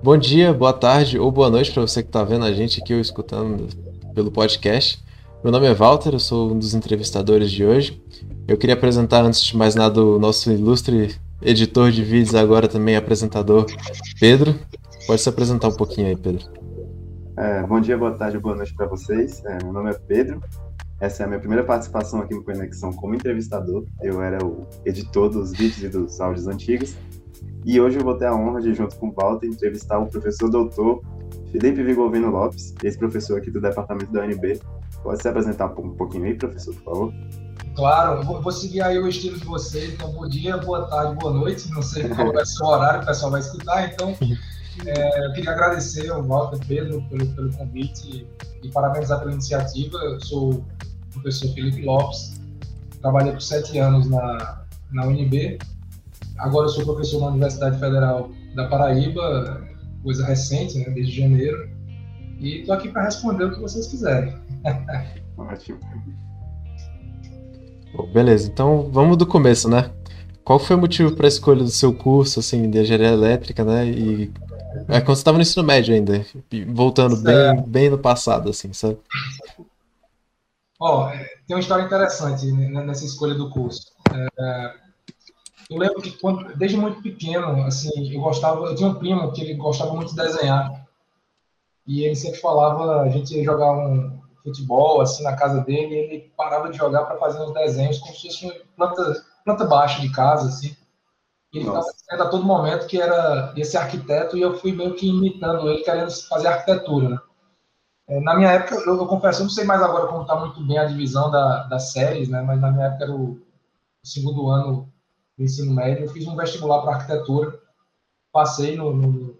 Bom dia, boa tarde ou boa noite para você que está vendo a gente aqui ou escutando pelo podcast. Meu nome é Walter, eu sou um dos entrevistadores de hoje. Eu queria apresentar, antes de mais nada, o nosso ilustre editor de vídeos, agora também apresentador, Pedro. Pode se apresentar um pouquinho aí, Pedro. É, bom dia, boa tarde, boa noite para vocês. É, meu nome é Pedro. Essa é a minha primeira participação aqui no Conexão como entrevistador. Eu era o editor dos vídeos e dos áudios antigos. E hoje eu vou ter a honra de, junto com o Walter, entrevistar o professor doutor Felipe Vigovino Lopes, ex-professor aqui do departamento da UNB. Pode se apresentar um pouquinho aí, professor, por favor? Claro, vou, vou seguir aí o estilo de vocês. Então, bom dia, boa tarde, boa noite. Não sei qual vai ser o horário que o pessoal vai escutar, então é, eu queria agradecer ao Walter Pedro pelo, pelo convite e parabenizar pela iniciativa. Eu sou o professor Felipe Lopes, trabalhei por sete anos na, na UNB. Agora eu sou professor na Universidade Federal da Paraíba, coisa recente, né, desde janeiro. E estou aqui para responder o que vocês quiserem. Ótimo. Beleza, então vamos do começo, né? Qual foi o motivo para a escolha do seu curso, assim, de engenharia elétrica, né? E é quando você estava no ensino médio ainda, voltando bem, bem no passado, assim, sabe? Ó, oh, tem uma história interessante nessa escolha do curso. É, eu lembro que quando, desde muito pequeno, assim, eu gostava, eu tinha um primo que ele gostava muito de desenhar. E ele sempre falava, a gente ia jogar um, futebol, assim, na casa dele, e ele parava de jogar para fazer uns desenhos como se fosse planta, planta baixa de casa, assim. E ele estava dizendo a todo momento que era esse arquiteto e eu fui meio que imitando ele, querendo fazer arquitetura, né? Na minha época, eu, eu, confesso, eu não sei mais agora como está muito bem a divisão da, das séries, né? Mas na minha época era o, o segundo ano do ensino médio, eu fiz um vestibular para arquitetura, passei no, no,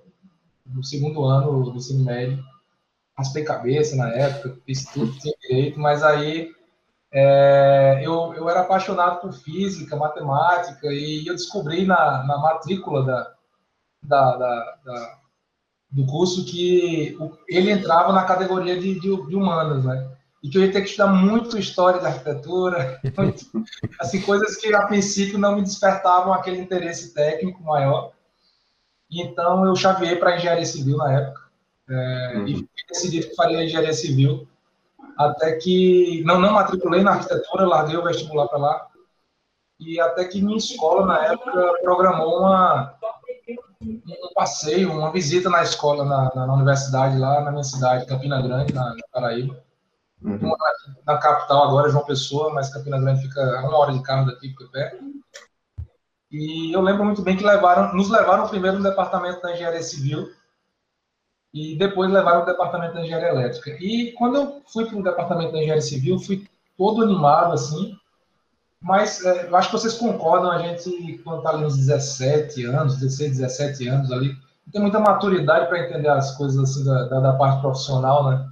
no segundo ano do ensino médio, raspei cabeça na época, fiz tudo que tinha direito, mas aí é, eu, eu era apaixonado por física, matemática, e eu descobri na, na matrícula da, da, da, da do curso que ele entrava na categoria de, de, de, humanas, né? E que eu ia ter que estudar muito história da arquitetura, muito, assim, coisas que a princípio não me despertavam aquele interesse técnico maior. Então eu chaveei para engenharia civil na época é, uhum. E decidi que faria engenharia civil, até que não, não matriculei na arquitetura, larguei o vestibular para lá, e até que minha escola, na época, programou uma, um passeio, uma visita na escola, na, na, universidade lá na minha cidade, Campina Grande, na, na Paraíba. Uhum. Na, na, capital agora, João Pessoa, mas Campina Grande fica a uma hora de carro daqui, fica perto. E eu lembro muito bem que levaram, nos levaram primeiro no departamento da engenharia civil, e depois levaram o departamento de engenharia elétrica. E quando eu fui para o departamento de engenharia civil, fui todo animado, assim, mas é, eu acho que vocês concordam, a gente, quando está ali uns 17 anos, 16, 17 anos ali, tem muita maturidade para entender as coisas assim da, da, da, parte profissional, né?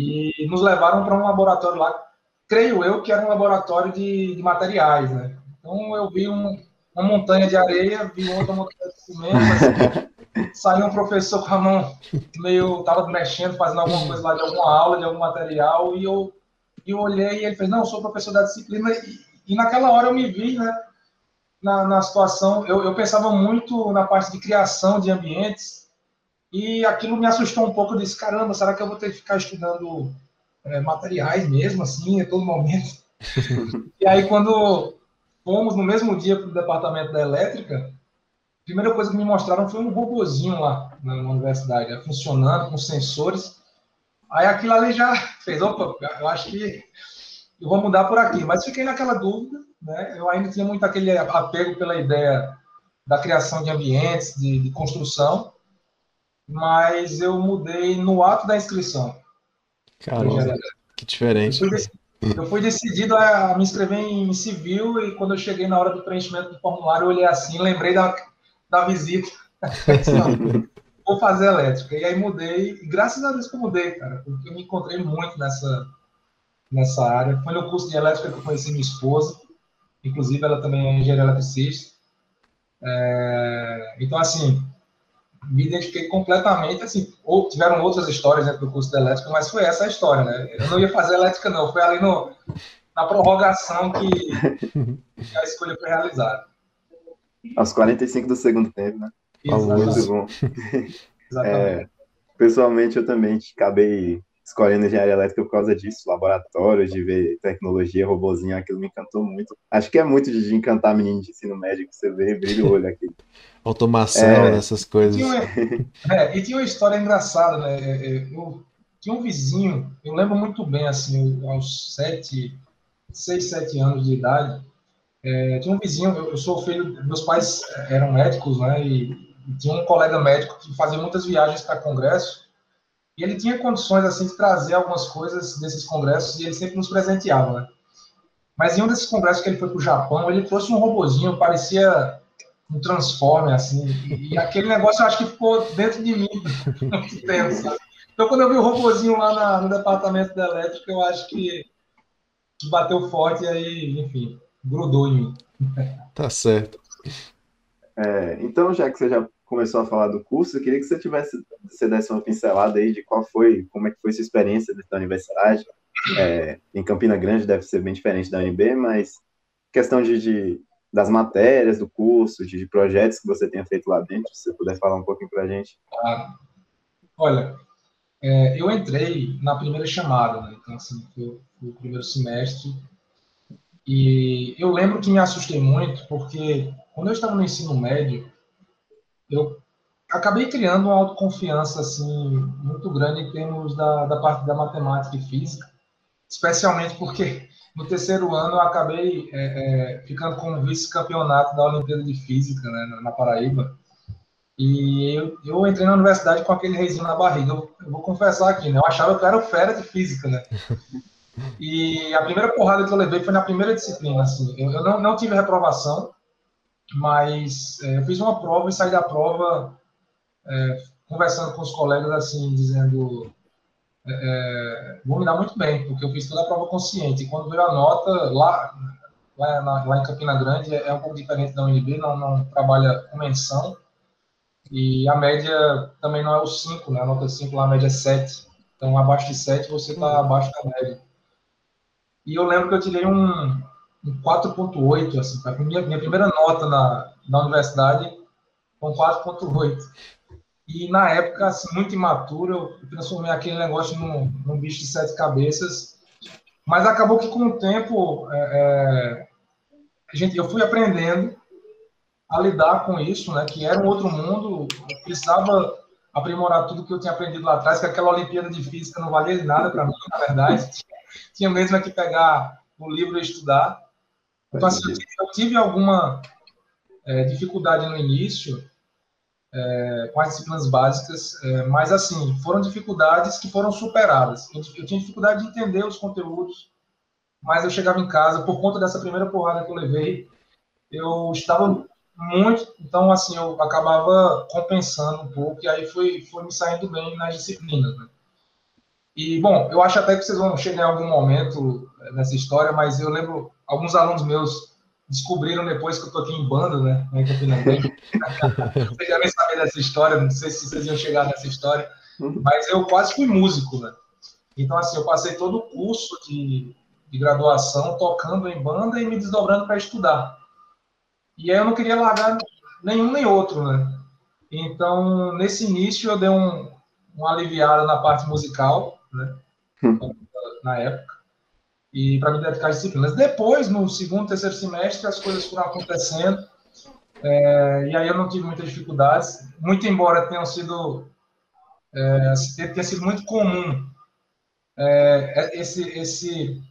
E nos levaram para um laboratório lá, creio eu que era um laboratório de, de materiais, né? Então eu vi um, uma montanha de areia, vi outra montanha de cimento, assim, saiu um professor com a mão meio, tava mexendo, fazendo alguma coisa lá de alguma aula, de algum material, e eu, eu olhei e ele fez, não, eu sou professor da disciplina, e, e naquela hora eu me vi, né, na, na situação, eu, eu pensava muito na parte de criação de ambientes, e aquilo me assustou um pouco, eu disse, caramba, será que eu vou ter que ficar estudando é, materiais mesmo, assim, a todo momento? e aí, quando fomos no mesmo dia para o departamento da elétrica, primeira coisa que me mostraram foi um robozinho lá na, universidade, né, funcionando com sensores. Aí aquilo ali já fez, opa, eu acho que eu vou mudar por aqui. Mas fiquei naquela dúvida, né? Eu ainda tinha muito aquele apego pela ideia da criação de ambientes, de, de construção, mas eu mudei no ato da inscrição. Caramba, que diferente. Eu fui, eu fui, decidido a me inscrever em civil e quando eu cheguei na hora do preenchimento do formulário, eu olhei assim, lembrei da, da visita. vou fazer elétrica. E aí mudei, e graças a Deus que eu mudei, cara, porque eu me encontrei muito nessa, nessa área. Foi no curso de elétrica que eu conheci minha esposa, inclusive ela também é engenheira eletricista. É, então, assim, me identifiquei completamente, assim, ou tiveram outras histórias dentro do curso de elétrica, mas foi essa a história, né? Eu não ia fazer elétrica, não, foi ali no, na prorrogação que, a escolha foi realizada aos 45 do segundo tempo, né? Muito bom. Exatamente. É, pessoalmente, eu também acabei escolhendo engenharia elétrica por causa disso, laboratório, de ver tecnologia, robozinho, aquilo me encantou muito. Acho que é muito de encantar menino de ensino médio, que você vê, brilha o olho aqui. Automação, é, essas coisas. E tinha, é, e tinha uma história engraçada, né? É, é, eu tinha um vizinho, eu lembro muito bem, assim, aos sete, seis, sete anos de idade, é, tinha um vizinho, eu, eu, sou filho, meus pais eram médicos, né? E, e tinha um colega médico que fazia muitas viagens para congresso, e ele tinha condições assim de trazer algumas coisas desses congressos e ele sempre nos presenteava, né? Mas em um desses congressos que ele foi para o Japão, ele trouxe um robozinho, parecia um Transformer, assim, e aquele negócio eu acho que ficou dentro de mim muito tempo, sabe? Então, quando eu vi o robozinho lá na, no departamento da elétrica, eu acho que, que bateu forte e aí, enfim, grudou em mim. Tá certo. É, então, já que você já começou a falar do curso, eu queria que você tivesse, você desse uma pincelada aí de qual foi, como é que foi sua experiência da universidade. É, em Campina Grande deve ser bem diferente da UNB, mas questão de, de das matérias do curso, de, de, projetos que você tenha feito lá dentro, se você puder falar um pouquinho para a gente. Ah, olha, é, eu entrei na primeira chamada, né? então assim, foi, foi o primeiro semestre, e eu lembro que me assustei muito, porque quando eu estava no ensino médio, eu acabei criando uma autoconfiança assim muito grande em termos da, da parte da matemática e física, especialmente porque no terceiro ano eu acabei é, é, ficando como vice-campeonato da Olimpíada de Física né, na, na Paraíba. E eu, eu, entrei na universidade com aquele reizinho na barriga. Eu, eu, vou confessar aqui, né? Eu achava que eu era o fera de física, né? E a primeira porrada que eu levei foi na primeira disciplina, assim. Eu, eu não, não tive reprovação, mas é, eu fiz uma prova e saí da prova é, conversando com os colegas assim, dizendo é, é, vou me dar muito bem, porque eu fiz toda a prova consciente. E quando veio a nota, lá, lá, na, lá em Campina Grande, é, um pouco diferente da UNB, não, não trabalha com menção. E a média também não é o 5, né? A nota 5 lá, a média é 7. Então, abaixo de 7, você está uhum. abaixo da média. E eu lembro que eu tirei um, um 4.8, assim, a minha, minha primeira nota na, na universidade um 4.8. E na época, assim, muito imaturo, eu transformei aquele negócio num, num bicho de sete cabeças. Mas acabou que com o tempo, é, é, gente, eu fui aprendendo a lidar com isso, né? Que era um outro mundo, eu precisava aprimorar tudo que eu tinha aprendido lá atrás, que aquela Olimpíada de Física não valia nada para mim, na verdade. Tinha mesmo que pegar o livro e estudar. Então, assim, eu tive alguma é, dificuldade no início é, com as disciplinas básicas, é, mas, assim, foram dificuldades que foram superadas. Eu, eu, tinha dificuldade de entender os conteúdos, mas eu chegava em casa, por conta dessa primeira porrada que eu levei, eu estava muito, então, assim, eu acabava compensando um pouco, e aí foi, foi me saindo bem nas disciplinas, né? E, bom, eu acho até que vocês vão chegar em algum momento é, nessa história, mas eu lembro, alguns alunos meus descobriram depois que eu tô aqui em banda, né, em Campina Grande. vocês devem saber dessa história, não sei se vocês iam chegar nessa história, mas eu quase fui músico, né. Então, assim, eu passei todo o curso de, de graduação tocando em banda e me desdobrando para estudar. E aí eu não queria largar nenhum nem outro, né. Então, nesse início, eu dei um, uma aliviada na parte musical, né? Hum. na época, e para me dedicar às disciplinas. Depois, no segundo, terceiro semestre, as coisas foram acontecendo, é, e aí eu não tive muitas dificuldades, muito embora tenham sido, é, tenha sido muito comum é, esse, esse,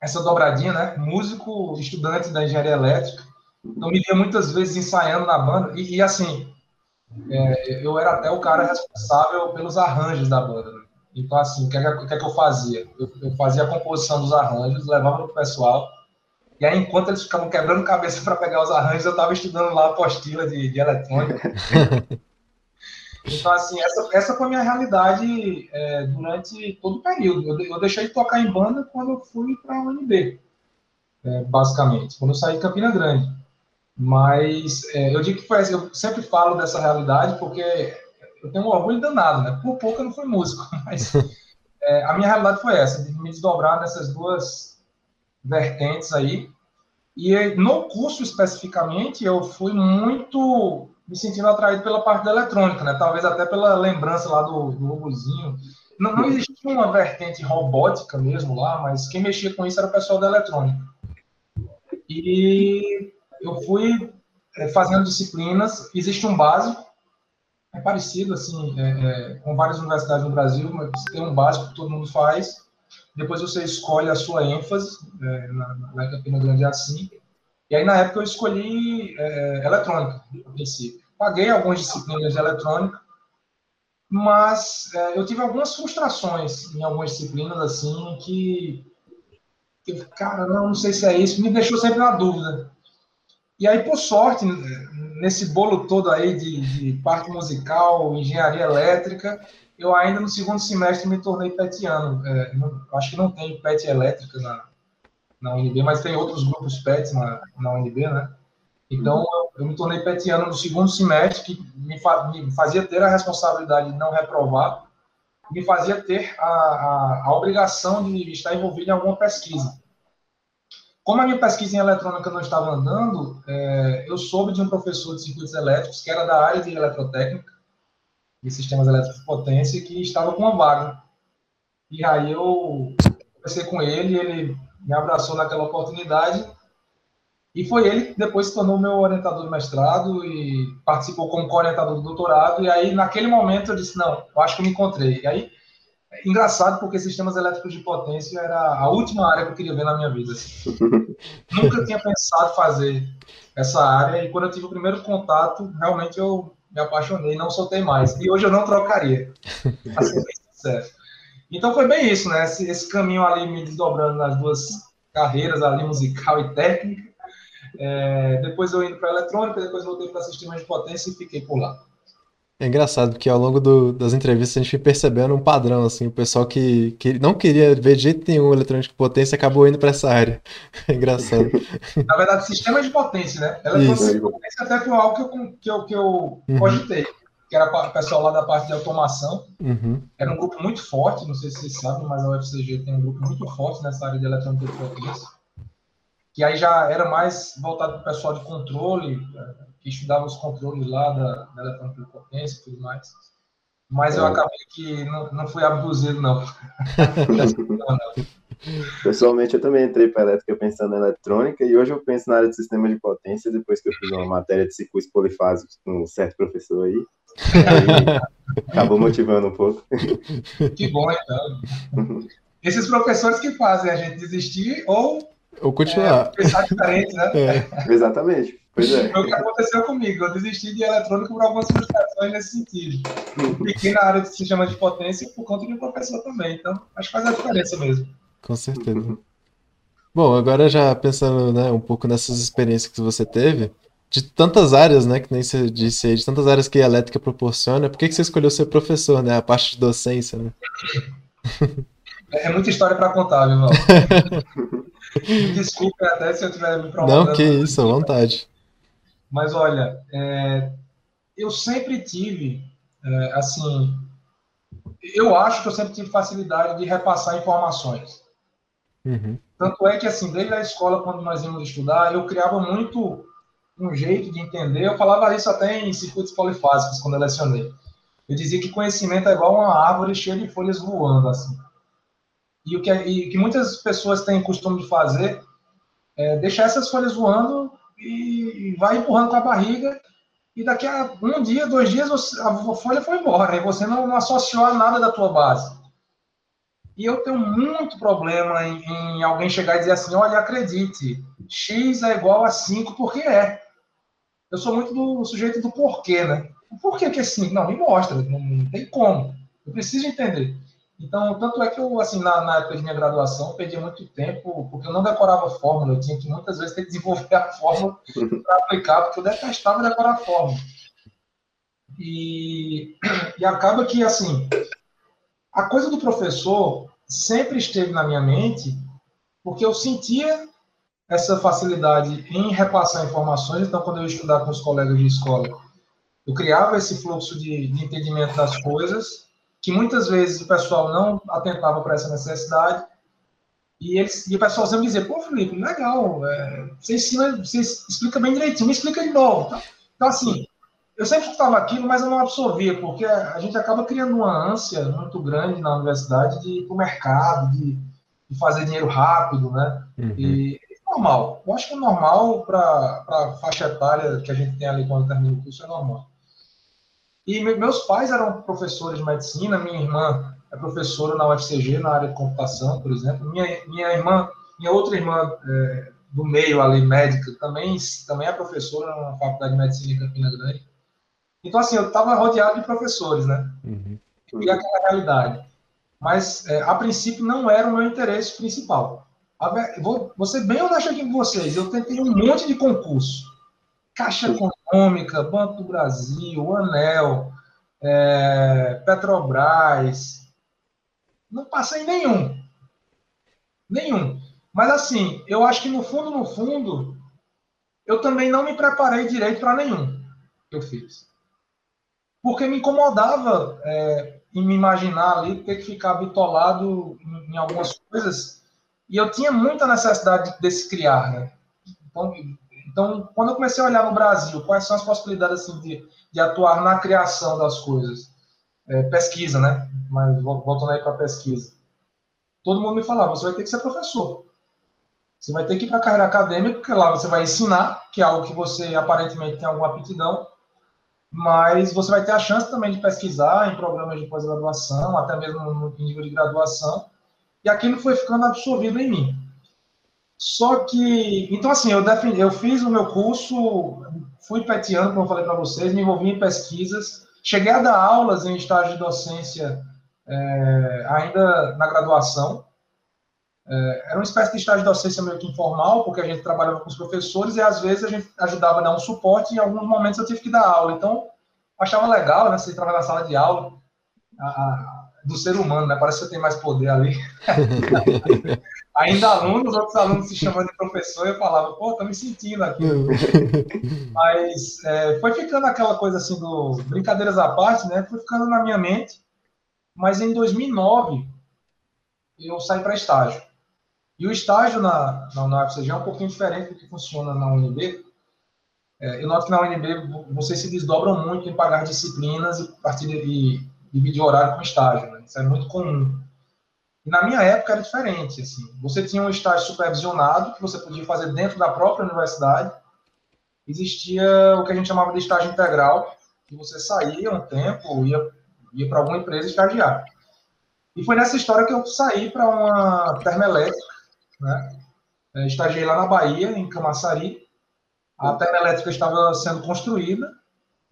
essa dobradinha, né? Músico, estudante da engenharia elétrica, então me via muitas vezes ensaiando na banda, e, e assim, é, eu era até o cara responsável pelos arranjos da banda. Né? Então, assim, o que, é, que, é que eu fazia? Eu, eu, fazia a composição dos arranjos, levava para o pessoal, e aí, enquanto eles ficavam quebrando cabeça para pegar os arranjos, eu estava estudando lá a apostila de, de eletrônica. então, assim, essa, essa foi a minha realidade é, durante todo o período. Eu, eu, deixei de tocar em banda quando eu fui para a UNB, é, basicamente, quando eu saí de Campina Grande. Mas é, eu digo que foi assim, eu sempre falo dessa realidade porque eu tenho um orgulho danado, né? Por pouco eu não fui músico, mas é, a minha realidade foi essa, de me desdobrar nessas duas vertentes aí. E no curso especificamente, eu fui muito me sentindo atraído pela parte da eletrônica, né? Talvez até pela lembrança lá do, do robozinho. Não, não existia uma vertente robótica mesmo lá, mas quem mexia com isso era o pessoal da eletrônica. E eu fui é, fazendo disciplinas. Existe um básico, é parecido assim, é, é, com várias universidades no Brasil, mas tem um básico que todo mundo faz. Depois você escolhe a sua ênfase, é, na, na Campina Grande é assim. E aí, na época, eu escolhi é, eletrônica, a princípio. Paguei algumas disciplinas de eletrônica, mas é, eu tive algumas frustrações em algumas disciplinas, assim, que, que, cara, não, não sei se é isso, me deixou sempre na dúvida. E aí, por sorte, nesse bolo todo aí de, de parte musical, engenharia elétrica, eu ainda no segundo semestre me tornei petiano. É, não, acho que não tem pet elétrica na, na UNB, mas tem outros grupos PETs na, na UNB, né? Então, eu, eu me tornei petiano no segundo semestre, que me, fa, me, fazia ter a responsabilidade de não reprovar, me fazia ter a, a, a obrigação de estar envolvido em alguma pesquisa. Como a minha pesquisa em eletrônica não estava andando, é, eu soube de um professor de circuitos elétricos, que era da área de eletrotécnica, de sistemas elétricos de potência, que estava com uma vaga. E aí eu conversei com ele, ele me abraçou naquela oportunidade, e foi ele que depois se tornou meu orientador de mestrado e participou como co-orientador do doutorado, e aí naquele momento eu disse, não, eu acho que eu me encontrei. E aí engraçado porque sistemas elétricos de potência era a última área que eu queria ver na minha vida. Assim. Nunca tinha pensado fazer essa área e quando eu tive o primeiro contato, realmente eu me apaixonei, não soltei mais. E hoje eu não trocaria. Assim. Então foi bem isso, né? Esse, esse, caminho ali me desdobrando nas duas carreiras ali, musical e técnica. É, depois eu indo para eletrônica, depois voltei para sistemas de potência e fiquei por lá. É engraçado, porque ao longo do, das entrevistas a gente foi percebendo um padrão, assim, o pessoal que, que não queria ver de jeito nenhum eletrônico de potência acabou indo para essa área. É engraçado. Na verdade, sistema de potência, né? Eletrônica de potência até foi algo que eu, que eu, que eu uhum. cogitei, que era o pessoal lá da parte de automação. Uhum. Era um grupo muito forte, não sei se vocês sabem, mas a UFCG tem um grupo muito forte nessa área de eletrônica de potência. Que aí já era mais voltado para o pessoal de controle, que estudava os controles lá da, da potência e tudo mais. Mas é. eu acabei que não, não fui abduzido, não. Pessoalmente, eu também entrei para elétrica pensando em eletrônica e hoje eu penso na área de sistema de potência depois que eu fiz uma matéria de circuitos polifásicos com um certo professor aí. aí acabou motivando um pouco. Que bom, então. Esses professores que fazem a gente desistir ou, ou continuar. É, pensar diferente, né? É. Exatamente. Pois é. Foi o que aconteceu comigo. Eu desisti de eletrônico por algumas frustrações nesse sentido. Fiquei na área de sistema de potência por conta de um professor também. Então, acho que faz a diferença mesmo. Com certeza. Bom, agora já pensando né, um pouco nessas experiências que você teve, de tantas áreas, né, que nem você disse aí, de tantas áreas que a elétrica proporciona, por que, que você escolheu ser professor, né, a parte de docência, né? É, é muita história para contar, meu irmão. Desculpe até se eu tiver me Não, que isso, à vontade. Mas olha, é, eu sempre tive, é, assim, eu acho que eu sempre tive facilidade de repassar informações. Uhum. Tanto é que, assim, desde a escola, quando nós íamos estudar, eu criava muito um jeito de entender. Eu falava isso até em circuitos polifásicos, quando eu lecionei. Eu dizia que conhecimento é igual uma árvore cheia de folhas voando, assim. E o que, e que muitas pessoas têm costume de fazer é deixar essas folhas voando e vai empurrando com a barriga, e daqui a um dia, dois dias, a folha foi embora, e você não, não, associou a nada da tua base. E eu tenho muito problema em, em, alguém chegar e dizer assim, olha, acredite, x é igual a 5 porque é. Eu sou muito do sujeito do porquê, né? Por que que é 5? Não, me mostra, não, não tem como. Eu preciso entender. Então, tanto é que eu, assim, na, na época de minha graduação, perdi muito tempo, porque eu não decorava a fórmula, eu tinha que muitas vezes ter que desenvolver a fórmula para aplicar, porque eu detestava decorar a fórmula. E, e acaba que, assim, a coisa do professor sempre esteve na minha mente, porque eu sentia essa facilidade em repassar informações, então, quando eu ia estudar com os colegas de escola, eu criava esse fluxo de, de entendimento das coisas, que muitas vezes o pessoal não atentava para essa necessidade, e, eles, e o pessoal sempre dizia, pô, Felipe, legal, é, você ensina, você explica bem direitinho, me explica de novo. Tá? Então, assim, eu sempre escutava aquilo, mas eu não absorvia, porque a gente acaba criando uma ânsia muito grande na universidade de ir para o mercado, de, de, fazer dinheiro rápido, né? Uhum. E é normal. Eu acho que é normal para a faixa etária que a gente tem ali quando termina o curso, é normal. E meus pais eram professores de medicina, minha irmã é professora na UFCG, na área de computação, por exemplo. Minha, minha irmã, minha outra irmã é, do meio ali, médica, também, também é professora na Faculdade de Medicina em Campina Grande. Então, assim, eu estava rodeado de professores, né? Uhum. E aquela realidade. Mas, é, a princípio, não era o meu interesse principal. Vou, vou ser bem honesto aqui com vocês. Eu tentei um monte de concurso. Caixa Econômica, Banco do Brasil, Anel, é, Petrobras. Não passei nenhum. Nenhum. Mas assim, eu acho que no fundo, no fundo, eu também não me preparei direito para nenhum que eu fiz. Porque me incomodava é, em me imaginar ali ter que ficar bitolado em, em, algumas coisas. E eu tinha muita necessidade desse criar, né? Então, então, quando eu comecei a olhar no Brasil, quais são as possibilidades assim, de, de atuar na criação das coisas? É, pesquisa, né? Mas voltando aí para a pesquisa. Todo mundo me falava, você vai ter que ser professor. Você vai ter que ir para a carreira acadêmica, porque lá você vai ensinar, que é algo que você aparentemente tem alguma aptidão, mas você vai ter a chance também de pesquisar em programas de pós-graduação, até mesmo no nível de graduação, e aquilo foi ficando absorvido em mim. Só que, então assim, eu, defini, eu fiz o meu curso, fui peteando, como eu falei para vocês, me envolvi em pesquisas, cheguei a dar aulas em estágio de docência é, ainda na graduação, é, era uma espécie de estágio de docência meio que informal, porque a gente trabalhava com os professores e às vezes a gente ajudava a dar um suporte e em alguns momentos eu tive que dar aula. Então, achava legal, né? Você trabalhar na sala de aula a, do ser humano, né? Parece que você tem mais poder ali. Ainda alunos, outros alunos se chamando de professor, eu falava, pô, tô me sentindo aqui. Mas é, foi ficando aquela coisa assim do brincadeiras à parte, né? Foi ficando na minha mente. Mas em 2009 eu saí para estágio. E o estágio na, na, na UFCG é um pouquinho diferente do que funciona na UNB. É, eu noto que na UNB vocês se desdobram muito em pagar disciplinas e partir de, dividir horário com estágio. Né? Isso é muito comum. Na minha época era diferente. Assim. Você tinha um estágio supervisionado que você podia fazer dentro da própria universidade. Existia o que a gente chamava de estágio integral, que você saía um tempo, ia, ia para alguma empresa estagiar. E foi nessa história que eu saí para uma termoelétrica né? É, estagiei lá na Bahia, em Camaçari. A termoelétrica estava sendo construída,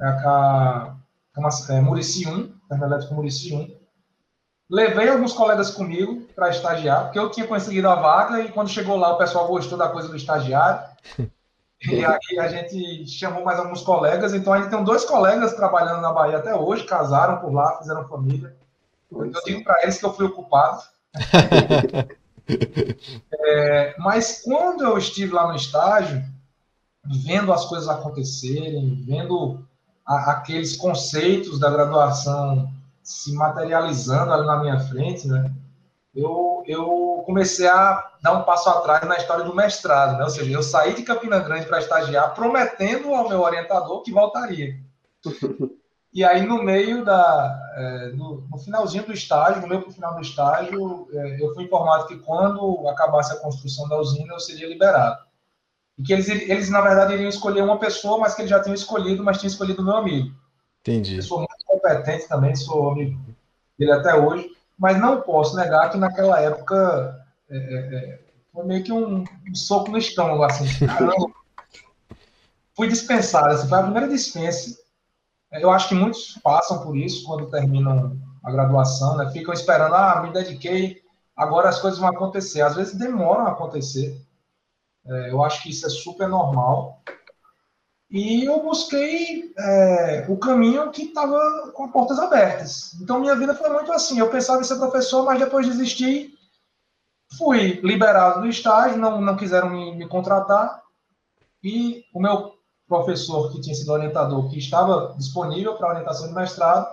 é, a, a, é, Murici 1, termoelétrica Murici 1. Levei alguns colegas comigo para estagiar, porque eu tinha conseguido a vaga e quando chegou lá o pessoal gostou da coisa do estagiário. E aí a gente chamou mais alguns colegas, então a gente tem dois colegas trabalhando na Bahia até hoje, casaram por lá, fizeram família. Eu digo para eles que eu fui ocupado. É, mas quando eu estive lá no estágio, vendo as coisas acontecerem, vendo a, aqueles conceitos da graduação se materializando ali na minha frente, né, eu, eu comecei a dar um passo atrás na história do mestrado. Né? Ou seja, eu saí de Campina Grande para estagiar, prometendo ao meu orientador que voltaria. E aí, no meio da. É, no, no, finalzinho do estágio, no meio para o final do estágio, é, eu fui informado que quando acabasse a construção da usina, eu seria liberado. E que eles, eles, na verdade, iriam escolher uma pessoa, mas que eles já tinham escolhido, mas tinham escolhido o meu amigo. Entendi. Sou muito competente também, sou amigo dele até hoje, mas não posso negar que naquela época é, é, é foi meio que um, um, soco no estômago, assim. Caramba. fui dispensado, assim, foi a primeira dispensa eu acho que muitos passam por isso quando terminam a graduação, né? Ficam esperando, ah, me dediquei, agora as coisas vão acontecer. Às vezes demoram a acontecer. É, eu acho que isso é super normal. E eu busquei é, o caminho que estava com portas abertas. Então, minha vida foi muito assim. Eu pensava em ser professor, mas depois desisti. Fui liberado do estágio, não, não quiseram me, me contratar. E o meu professor que tinha sido orientador, que estava disponível para orientação de mestrado,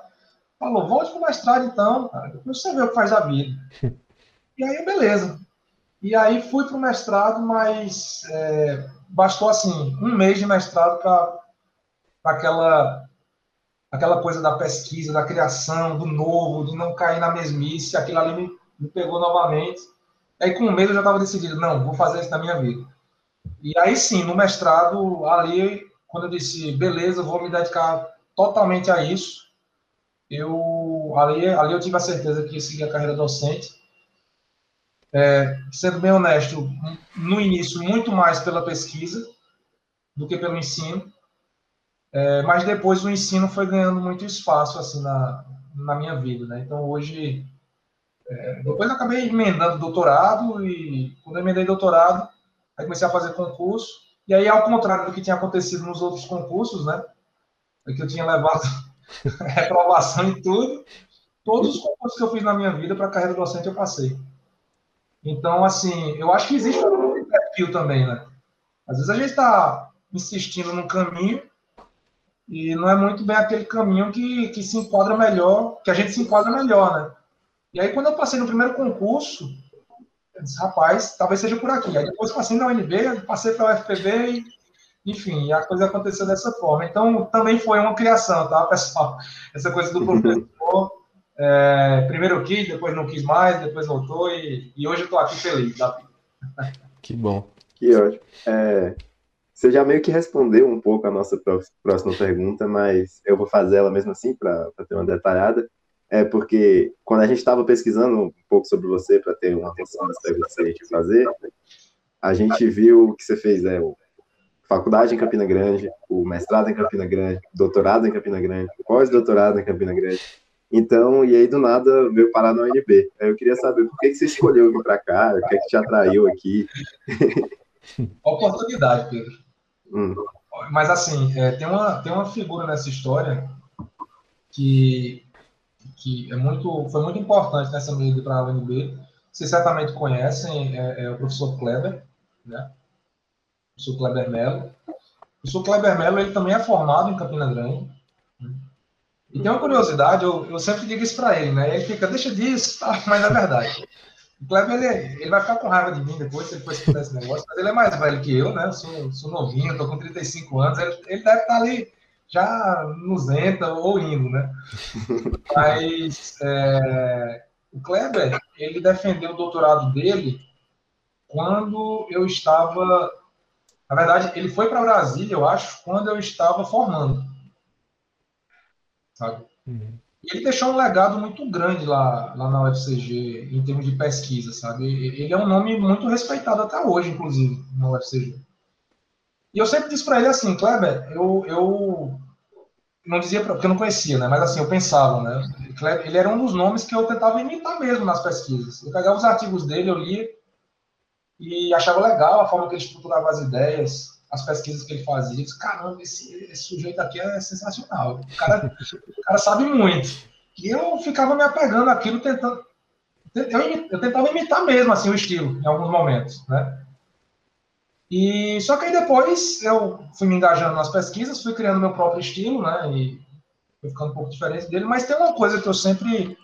falou: volte para o mestrado então, cara, você vê o que faz da vida. e aí, beleza. E aí fui para o mestrado, mas é, bastou assim um mês de mestrado para aquela aquela coisa da pesquisa, da criação, do novo, de não cair na mesmice, aquilo ali me, me pegou novamente. Aí com medo eu já estava decidido, não, vou fazer isso na minha vida. E aí sim, no mestrado, ali, quando eu disse, beleza, vou me dedicar totalmente a isso, eu ali, ali eu tive a certeza que ia seguir a carreira docente. É, sendo bem honesto, no início, muito mais pela pesquisa do que pelo ensino. É, mas depois o ensino foi ganhando muito espaço assim na, na minha vida, né? Então hoje, é, depois eu acabei emendando doutorado e quando eu emendei doutorado, aí comecei a fazer concurso e aí ao contrário do que tinha acontecido nos outros concursos, né? É que eu tinha levado reprovação em tudo, todos os concursos que eu fiz na minha vida para carreira docente eu passei. Então assim, eu acho que existe um perfil também, né? Às vezes a gente está insistindo num caminho e não é muito bem aquele caminho que, que se enquadra melhor, que a gente se enquadra melhor, né? E aí, quando eu passei no primeiro concurso, eu disse, rapaz, talvez seja por aqui. Aí depois passei na UNB, passei para o UFPB e, enfim, a coisa aconteceu dessa forma. Então, também foi uma criação, tá, pessoal? Essa coisa do professor, é, primeiro eu quis, depois não quis mais, depois voltou e, e hoje eu estou aqui feliz, tá? Que bom. Que ótimo. É, você já meio que respondeu um pouco a nossa próxima pergunta, mas eu vou fazer ela mesmo assim para ter uma detalhada. É porque quando a gente estava pesquisando um pouco sobre você para ter uma noção das perguntas que a gente fazer, a gente viu que você fez é, o faculdade em Campina Grande, o mestrado em Campina Grande, doutorado em Campina Grande, pós-doutorado em Campina Grande. Então, e aí do nada veio parar na UNB. Eu queria saber por que, que você escolheu vir para cá, o que, é que te atraiu aqui. Oportunidade, Pedro. Hum. Mas assim, é, tem, uma, tem uma figura nessa história que, que é muito, foi muito importante nessa medida para a UNB. Vocês certamente conhecem, é, é, o professor Kleber, né? O professor Kleber Mello. O professor Kleber Mello ele também é formado em Campina Grande. E tem uma curiosidade, eu, eu sempre digo isso para ele, né? Ele fica, deixa disso, tá? mas é verdade. O Kleber, ele, ele vai ficar com raiva de mim depois, se ele for escutar esse negócio, mas ele é mais velho que eu, né? Eu sou, sou novinho, tô com 35 anos, ele, ele deve estar ali já nos entra ou indo, né? Mas é, o Kleber, ele defendeu o doutorado dele quando eu estava. Na verdade, ele foi para Brasília, eu acho, quando eu estava formando. Sabe? Uhum. E ele deixou um legado muito grande lá, lá na UFCG, em termos de pesquisa, sabe? Ele é um nome muito respeitado até hoje, inclusive, na UFCG. E eu sempre disse para ele assim, Kleber, eu, eu não dizia porque eu não conhecia, né? Mas assim, eu pensava, né? Ele era um dos nomes que eu tentava imitar mesmo nas pesquisas. Eu pegava os artigos dele, eu lia e achava legal a forma que ele estruturava as ideias, as pesquisas que ele fazia. Eu disse, caramba, esse, esse, sujeito aqui é sensacional. O cara, o cara sabe muito. E eu ficava me apegando àquilo, tentando. Eu, eu, tentava imitar mesmo assim, o estilo, em alguns momentos. Né? E, só que aí depois eu fui me engajando nas pesquisas, fui criando meu próprio estilo, né? E foi ficando um pouco diferente dele. Mas tem uma coisa que eu sempre,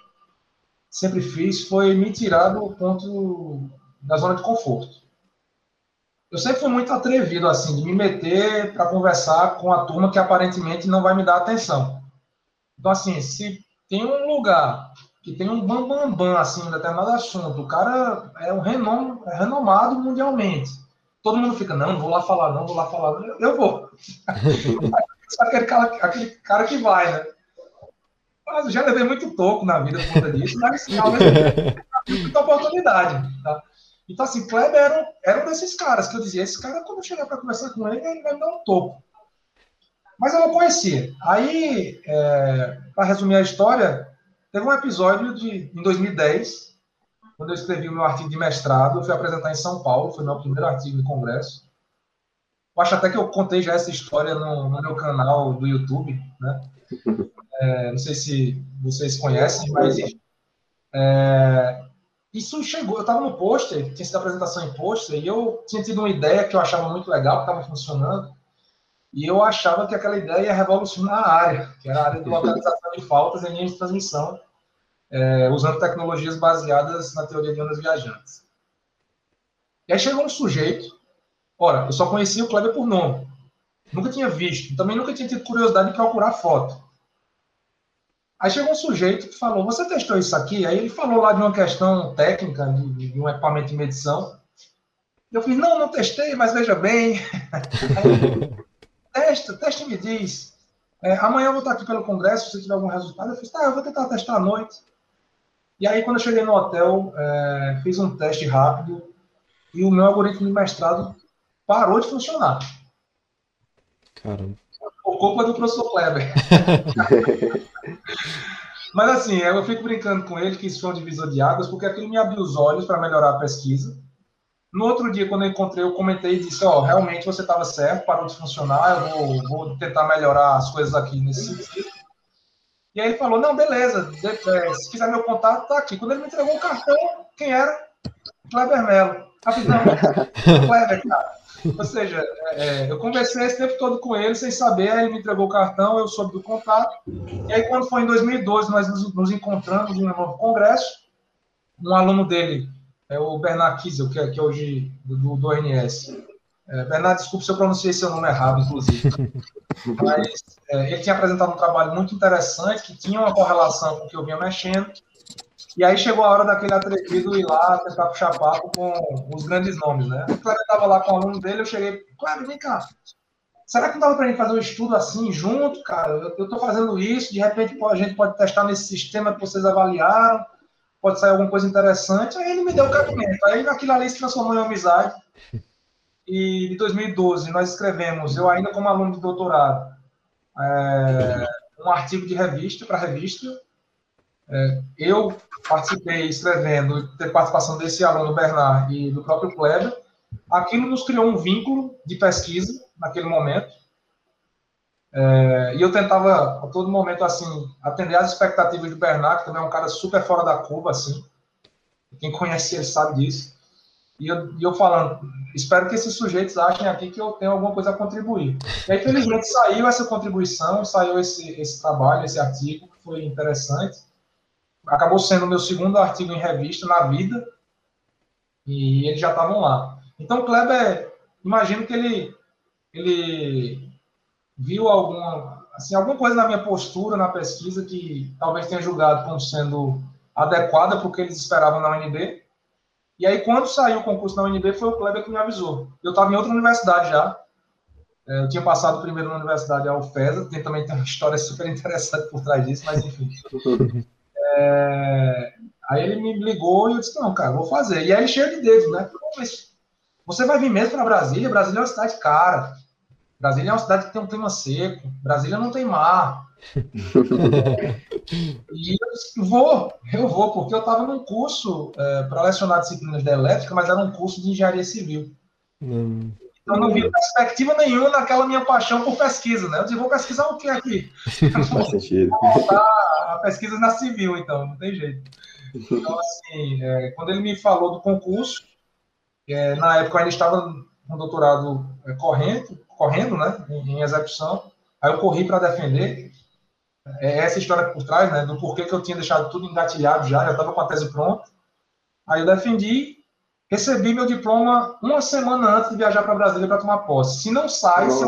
sempre fiz, foi me tirar do ponto da zona de conforto eu sempre fui muito atrevido, assim, de me meter para conversar com a turma que aparentemente não vai me dar atenção. Então, assim, se tem um lugar que tem um bambambam, bam, bam, assim, em determinado assunto, o cara é um renom, é renomado mundialmente. Todo mundo fica, não, não vou lá falar, não, vou lá falar. Eu, eu vou. aquele, cara, aquele cara que vai, né? Mas eu já levei muito toco na vida por conta disso, mas talvez muita oportunidade, tá? Então, assim, Kleber era, um, era um desses caras que eu dizia: esse cara, quando eu chegar para conversar com ele, ele vai me dar um topo. Mas eu não conhecia. Aí, é, para resumir a história, teve um episódio de, em 2010, quando eu escrevi o meu artigo de mestrado, eu fui apresentar em São Paulo, foi meu primeiro artigo de congresso. Eu acho até que eu contei já essa história no, no meu canal do YouTube, né? É, não sei se vocês conhecem, mas é, isso chegou, eu estava no pôster, tinha sido apresentação em pôster, e eu tinha tido uma ideia que eu achava muito legal, que estava funcionando, e eu achava que aquela ideia ia revolucionar a área, que era a área de localização de faltas em linhas de transmissão, é, usando tecnologias baseadas na teoria de ondas viajantes. E aí chegou um sujeito, ora, eu só conhecia o Kleber por nome, nunca tinha visto, também nunca tinha tido curiosidade de procurar foto. Aí chegou um sujeito que falou: Você testou isso aqui? Aí ele falou lá de uma questão técnica, de, de um equipamento de medição. Eu fiz: Não, não testei, mas veja bem. testa, teste me diz. É, amanhã eu vou estar aqui pelo congresso, se tiver algum resultado. Eu fiz: Tá, eu vou tentar testar à noite. E aí, quando eu cheguei no hotel, é, fiz um teste rápido e o meu algoritmo de mestrado parou de funcionar. Caramba. Por culpa do professor Kleber. Mas assim, eu fico brincando com ele que isso foi um divisor de águas, porque aquilo me abriu os olhos para melhorar a pesquisa. No outro dia, quando eu encontrei, eu comentei e disse: Ó, oh, realmente você estava certo, parou de funcionar, eu vou, vou, tentar melhorar as coisas aqui nesse sentido. E aí ele falou: Não, beleza, é, se quiser meu contato, tá aqui. Quando ele me entregou o cartão, quem era? Kleber Melo. Rapidão, Kleber, cara. Ou seja, é, eu conversei esse tempo todo com ele, sem saber, aí ele me entregou o cartão, eu soube do contato. E aí, quando foi em 2012, nós nos, nos encontramos em um novo congresso. Um aluno dele, é o Bernard Kiesel, que é, que é hoje do, do ONS. É, Bernardo, desculpe se eu pronunciei seu nome errado, inclusive. Mas é, ele tinha apresentado um trabalho muito interessante, que tinha uma correlação com o que eu vinha mexendo. E aí chegou a hora daquele atrevido ir lá tentar puxar papo com os grandes nomes, né? O Cleber estava lá com o aluno dele, eu cheguei, Cleber, vem cá. Será que não dava para a gente fazer um estudo assim, junto, cara? Eu estou fazendo isso, de repente a gente pode testar nesse sistema que vocês avaliaram, pode sair alguma coisa interessante. Aí ele me deu o cabimento. Aí aquilo ali se transformou em amizade. E de 2012 nós escrevemos, eu ainda como aluno de doutorado, é, um artigo de revista para revista. É, eu participei escrevendo, ter participação desse aluno Bernard e do próprio Kleber, aquilo nos criou um vínculo de pesquisa naquele momento. É, e eu tentava, a todo momento, assim, atender às expectativas do Bernard, que também é um cara super fora da curva, assim. Quem conhece ele sabe disso. E eu, e eu falando, espero que esses sujeitos achem aqui que eu tenho alguma coisa a contribuir. E aí, felizmente, saiu essa contribuição, saiu esse, esse trabalho, esse artigo, que foi interessante acabou sendo o meu segundo artigo em revista na vida, e eles já estavam lá. Então, Kleber, imagino que ele, ele viu alguma, assim, alguma coisa na minha postura, na pesquisa, que talvez tenha julgado como sendo adequada para o que eles esperavam na UNB. E aí, quando saiu o concurso na UNB, foi o Kleber que me avisou. Eu estava em outra universidade já. É, eu tinha passado primeiro na universidade, a UFESA, tem também tem uma história super interessante por trás disso, mas enfim. É... Aí ele me ligou e eu disse, não, cara, vou fazer. E aí ele cheio de dedos, né? Você vai vir mesmo para Brasília? Brasília é uma cidade cara. Brasília é uma cidade que tem um clima seco. Brasília não tem mar. e eu disse, vou, eu vou, porque eu estava num curso é, para lecionar disciplinas da elétrica, mas era um curso de engenharia civil. Hum. Então não vi perspectiva nenhuma naquela minha paixão por pesquisa, né? Eu disse, vou pesquisar o que aqui? Faz sentido. a pesquisa na civil, então, não tem jeito. Então, assim, é, quando ele me falou do concurso, é, na época eu ainda estava no doutorado é, correndo, correndo, né, em, em execução, aí eu corri para defender. É essa história por trás, né, do porquê que eu tinha deixado tudo engatilhado já, já estava com a tese pronta. Aí eu defendi Recebi meu diploma uma semana antes de viajar para Brasília para tomar posse. Se não sai, se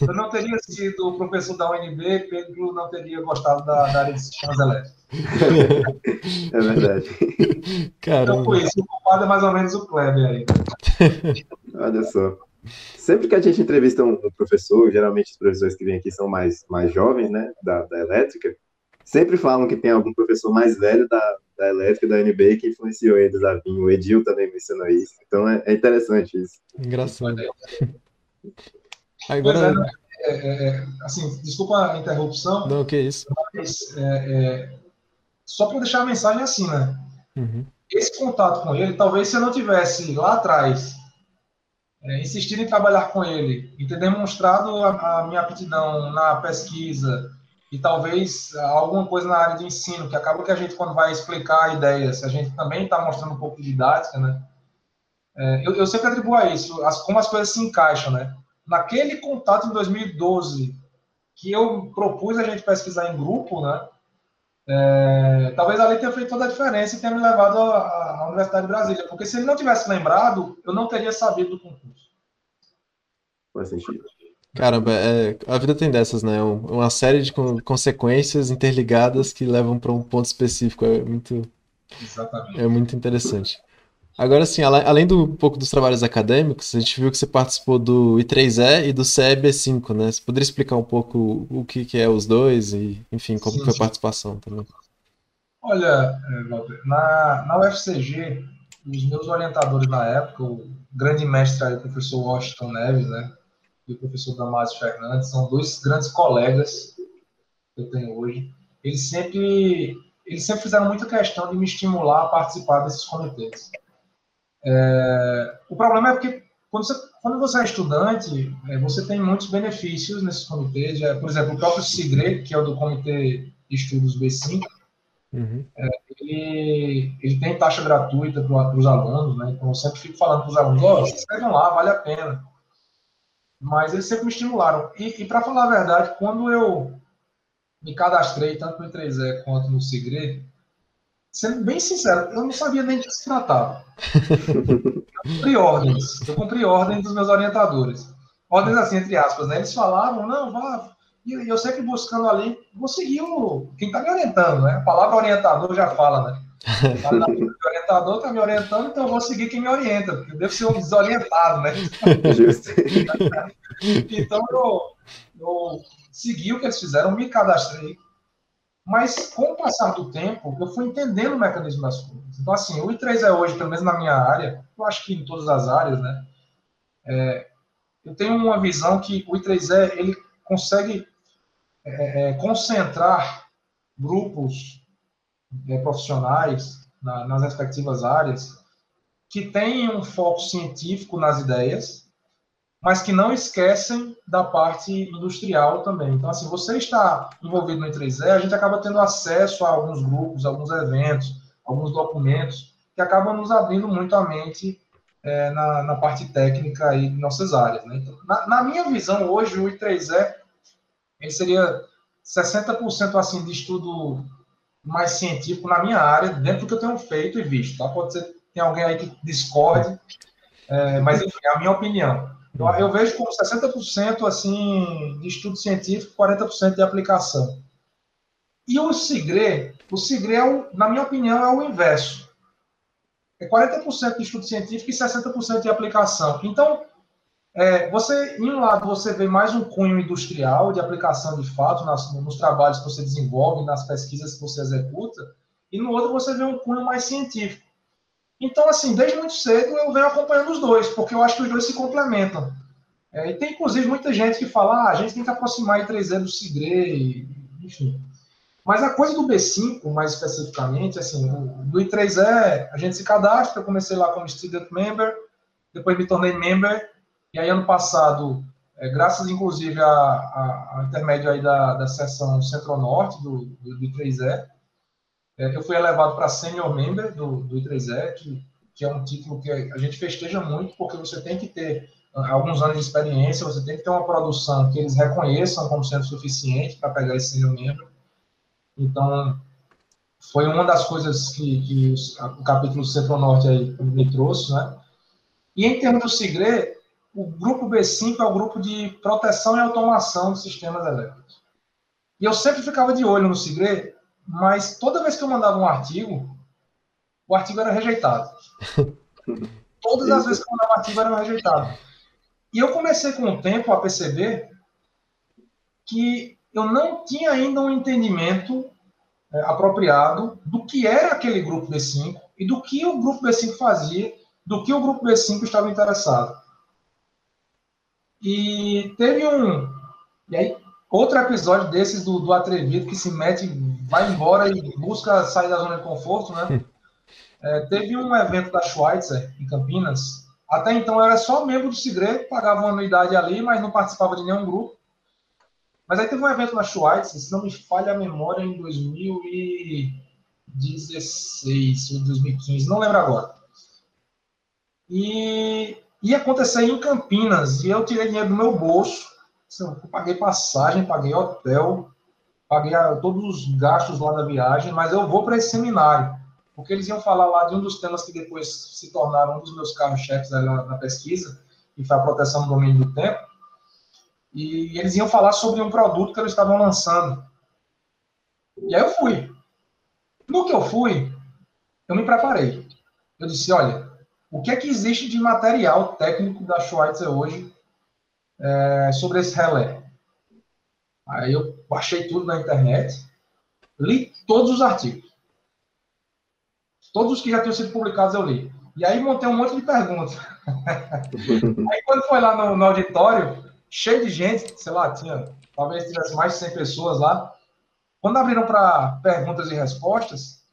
eu não teria sido professor da UNB, Pedro não teria gostado da, da área de sistemas elétricos. É verdade. Caramba. Então, por isso, o culpado é mais ou menos o Kleber aí. Olha só. Sempre que a gente entrevista um professor, geralmente os professores que vêm aqui são mais, mais jovens, né, da, da elétrica, sempre falam que tem algum professor mais velho da, da elétrica da NB que influenciou eles a vir. O Edil também mencionou isso. Então é, é interessante isso. Engraçado. Agora. É, é, é, assim, desculpa a interrupção. Não, que isso. Mas, é, é, só para deixar a mensagem assim, né? Uhum. Esse contato com ele, talvez se eu não tivesse lá atrás insistido em trabalhar com ele e ter demonstrado a, a minha aptidão na pesquisa, e talvez alguma coisa na área de ensino, que acaba que a gente, quando vai explicar a ideia, se a gente também está mostrando um pouco de didática, né? É, eu, eu, sempre atribuo a isso, as, como as coisas se encaixam, né? Naquele contato em 2012, que eu propus a gente pesquisar em grupo, né? É, talvez ali tenha feito toda a diferença e tenha me levado à Universidade de Brasília, porque se ele não tivesse lembrado, eu não teria sabido do concurso. Faz sentido. Caramba, é, a vida tem dessas, né? Uma série de consequências interligadas que levam para um ponto específico. É muito, Exatamente. é muito interessante. Agora, sim, além do um pouco dos trabalhos acadêmicos, a gente viu que você participou do I3E e do CEB5, né? Você poderia explicar um pouco o que, que é os dois e, enfim, como sim, foi a participação também? Olha, é, na, na UFCG, os meus orientadores na época, o grande mestre, o professor Washington Neves, né? E o professor Damásio Fernandes, são dois grandes colegas que eu tenho hoje. Eles sempre, eles sempre fizeram muita questão de me estimular a participar desses comitês. É, o problema é porque quando você, quando você é estudante, é, você tem muitos benefícios nesses comitês. É, por exemplo, o próprio SIGRE, que é o do Comitê de Estudos B5, uhum. É, ele, ele tem taxa gratuita para os alunos, né? Então eu sempre fico falando para os alunos, ó, oh, escrevam lá, vale a pena mas eles sempre me estimularam. E, e para falar a verdade, quando eu me cadastrei, tanto no 3E quanto no Segre, sendo bem sincero, eu não sabia nem de que se tratava. eu cumpri ordens, eu cumpri ordens dos meus orientadores. Ordens assim, entre aspas, né? Eles falavam, não, vá. E eu sempre buscando ali, vou seguir o, quem está me orientando, né? A palavra orientador já fala, né? O orientador está me orientando, então eu vou seguir quem me orienta, porque eu devo ser um desorientado, né? então eu, eu segui o que eles fizeram, me cadastrei. Mas com o passar do tempo, eu fui entendendo o mecanismo das coisas. Então, assim, o I3 é hoje, pelo menos na minha área, eu acho que em todas as áreas, né? É, eu tenho uma visão que o I3E ele consegue é, é, concentrar grupos é, profissionais na, nas respectivas áreas que têm um foco científico nas ideias, mas que não esquecem da parte industrial também. Então, assim, você está envolvido no I3E, a gente acaba tendo acesso a alguns grupos, alguns eventos, alguns documentos que acabam nos abrindo muito a mente é, na, na, parte técnica aí de nossas áreas. Né? Então, na, na, minha visão, hoje, o I3E ele seria 60% assim, de estudo mais científico na minha área, dentro do que eu tenho feito e visto. Tá? Pode ser que tenha alguém aí que discorde, é, mas enfim, é a minha opinião. Eu, eu vejo como 60% assim, de estudo científico, 40% de aplicação. E o SIGRE, o SIGRE, é na minha opinião, é o inverso. É 40% de estudo científico e 60% de aplicação. Então, é, você, em um lado, você vê mais um cunho industrial de aplicação de fato nas, nos trabalhos que você desenvolve, nas pesquisas que você executa, e no outro você vê um cunho mais científico. Então, assim, desde muito cedo eu venho acompanhando os dois, porque eu acho que os dois se complementam. É, e tem, inclusive, muita gente que fala, ah, a gente tem que aproximar em 3E do CIGRE, enfim. Mas a coisa do B5, mais especificamente, assim, do I3E, a gente se cadastra, eu comecei lá como student member, depois me tornei member, e aí, ano passado, é, graças inclusive a, a, a, intermédio aí da, da seção Centro-Norte do, do, do I3E, é, eu fui elevado para senior member do, do I3E, que, que é um título que a gente festeja muito, porque você tem que ter ah, alguns anos de experiência, você tem que ter uma produção que eles reconheçam como sendo suficiente para pegar esse senior member. Então, foi uma das coisas que, que os, o capítulo Centro-Norte me trouxe, né? E em termos do SIGRE, o grupo B5 é o grupo de proteção e automação de sistemas elétricos. E eu sempre ficava de olho no Sigre, mas toda vez que eu mandava um artigo, o artigo era rejeitado. Todas as vezes que eu mandava um artigo, era rejeitado. E eu comecei com o tempo a perceber que eu não tinha ainda um entendimento é, apropriado do que era aquele grupo B5 e do que o grupo B5 fazia, do que o grupo B5 estava interessado. E teve um. E aí, outro episódio desses do, do atrevido que se mete, vai embora e busca sair da zona de conforto, né? É, teve um evento da Schweitzer, em Campinas. Até então eu era só membro do Segredo, pagava uma anuidade ali, mas não participava de nenhum grupo. Mas aí teve um evento na Schweitzer, se não me falha a memória, em 2016 ou 2015, não lembro agora. E ia acontecer em Campinas, e eu tirei dinheiro do meu bolso, eu paguei passagem, paguei hotel, paguei todos os gastos lá da viagem, mas eu vou para esse seminário, porque eles iam falar lá de um dos temas que depois se tornaram um dos meus carros-chefes na, na pesquisa, que foi a proteção do domínio do tempo. e eles iam falar sobre um produto que eles estavam lançando. E aí eu fui. No que eu fui, eu me preparei. Eu disse, olha, o que é que existe de material técnico da Schweitzer hoje é, sobre esse relé? Aí eu baixei tudo na internet, li todos os artigos. Todos os que já tinham sido publicados eu li. E aí montei um monte de perguntas. aí quando foi lá no, no, auditório, cheio de gente, sei lá, tinha, talvez tivesse mais de 100 pessoas lá. Quando abriram para perguntas e respostas,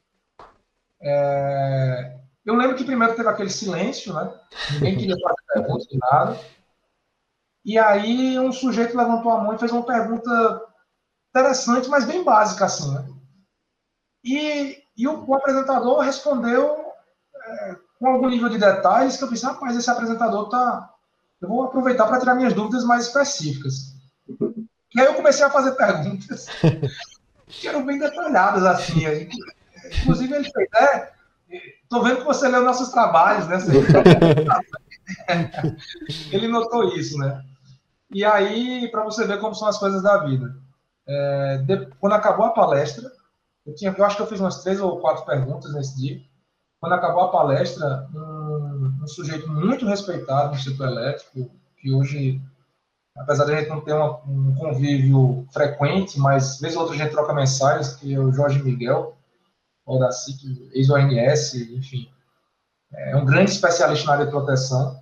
é, eu lembro que primeiro teve aquele silêncio, né? Ninguém queria fazer perguntas de nada. E aí um sujeito levantou a mão e fez uma pergunta interessante, mas bem básica assim, né? E, e o, o, apresentador respondeu é, com algum nível de detalhes que eu pensei, rapaz, esse apresentador tá. Eu vou aproveitar para tirar minhas dúvidas mais específicas. E aí eu comecei a fazer perguntas que eram bem detalhadas, assim. Inclusive ele fez, é, tô vendo que você leu nossos trabalhos, né? ele notou isso, né? E aí, para você ver como são as coisas da vida. É, de, quando acabou a palestra, eu, tinha, eu acho que eu fiz umas três ou quatro perguntas nesse dia. Quando acabou a palestra, um, um sujeito muito respeitado no setor elétrico, que hoje, apesar de a gente não ter uma, um convívio frequente, mas vez ou outra a gente troca mensagens, que é o Jorge Miguel, ou da SIC, ex-ONS, enfim, é um grande especialista na área de proteção.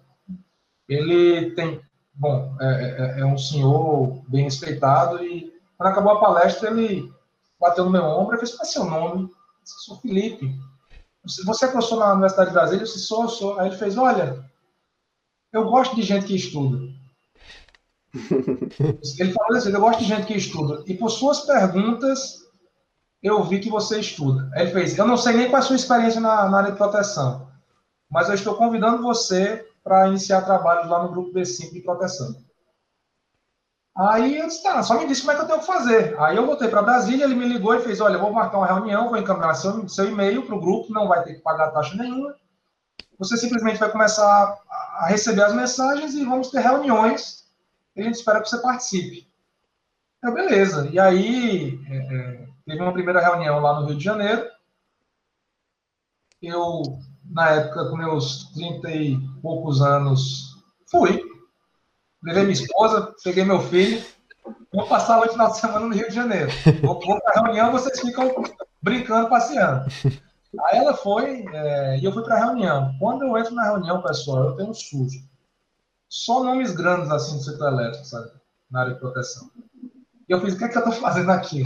Ele tem bom, é, é, é, um senhor bem respeitado e quando acabou a palestra ele bateu no meu ombro e fez, qual é seu nome? Eu sou Felipe. Você é professor na Universidade de Brasília? Eu disse, sou, sou. Aí ele fez, olha, eu gosto de gente que estuda. Ele falou assim, eu gosto de gente que estuda. E por suas perguntas, eu vi que você estuda. Ele fez, eu não sei nem qual é a sua experiência na, na área de proteção, mas eu estou convidando você para iniciar trabalhos lá no grupo B5 de proteção. Aí eu disse, tá, só me disse como é que eu tenho que fazer. Aí eu voltei para Brasília, ele me ligou e fez, olha, eu vou marcar uma reunião, vou encaminhar seu, seu e-mail para o grupo, não vai ter que pagar taxa nenhuma. Você simplesmente vai começar a receber as mensagens e vamos ter reuniões. E a gente espera que você participe. Eu, beleza. E aí, é, é, teve uma primeira reunião lá no Rio de Janeiro. Eu na época, com meus 30 e poucos anos, fui. Levei minha esposa, peguei meu filho. Vou passar o final de semana no Rio de Janeiro. Vou, vou para a reunião, vocês ficam brincando, passeando. Aí ela foi, é, e eu fui para a reunião. Quando eu entro na reunião, pessoal, eu tenho um sujo. Só nomes grandes assim do setor elétrico, sabe? Na área de proteção. E eu fiz, o que é que eu estou fazendo aqui?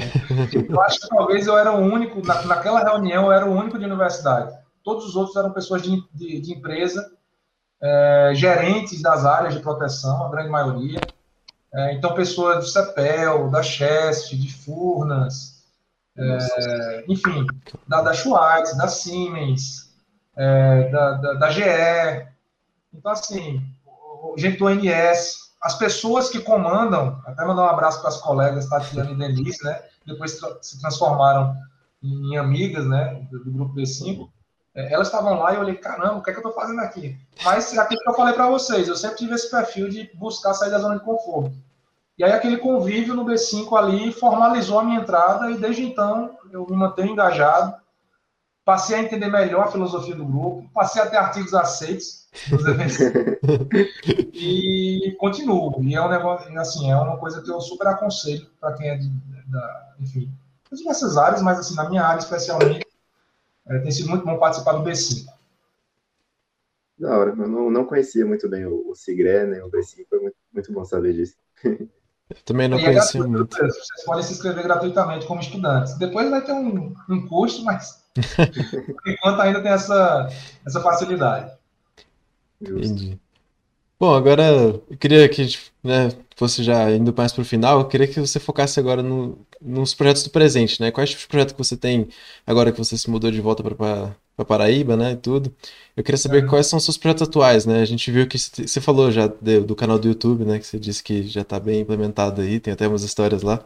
Eu acho que talvez eu era o único, na, naquela reunião, eu era o único de universidade todos os outros eram pessoas de, de, de empresa, é, gerentes das áreas de proteção, a grande maioria. É, então, pessoas do CEPEL, da Chest, de Furnas, é, enfim, da, da Schwartz, da Siemens, é, da, da, da, GE. Então, assim, gente do ONS, as pessoas que comandam, até mandar um abraço para as colegas Tatiana e Denise, né? Depois se transformaram em amigas, né? Do, do grupo B5 é, elas estavam lá e eu olhei, caramba, o que é que eu estou fazendo aqui? Mas aquilo que eu falei para vocês, eu sempre tive esse perfil de buscar sair da zona de conforto. E aí aquele convívio no B5 ali formalizou a minha entrada e desde então eu me mantenho engajado, passei a entender melhor a filosofia do grupo, passei a ter artigos aceitos eventos e continuo. E é um negócio, assim, é uma coisa que eu super aconselho para quem é de, da, enfim, de diversas áreas, mas assim, na minha área especialmente, é, tem sido muito bom participar do B5. Da hora, eu não, não conhecia muito bem o, o Cigré, né? O B5 foi muito, muito bom saber disso. Eu também não e é conhecia é muito. Vocês podem se inscrever gratuitamente como estudantes. Depois vai ter um, um custo, mas por enquanto ainda tem essa, essa facilidade. Entendi. Bom, agora eu queria que a gente né, fosse já indo mais para o final, eu queria que você focasse agora no, nos projetos do presente, né? Quais os projetos que você tem agora que você se mudou de volta para Paraíba, né, e tudo. Eu queria saber é. quais são os seus projetos atuais, né? A gente viu que você falou já de, do canal do YouTube, né, que você disse que já está bem implementado aí, tem até umas histórias lá.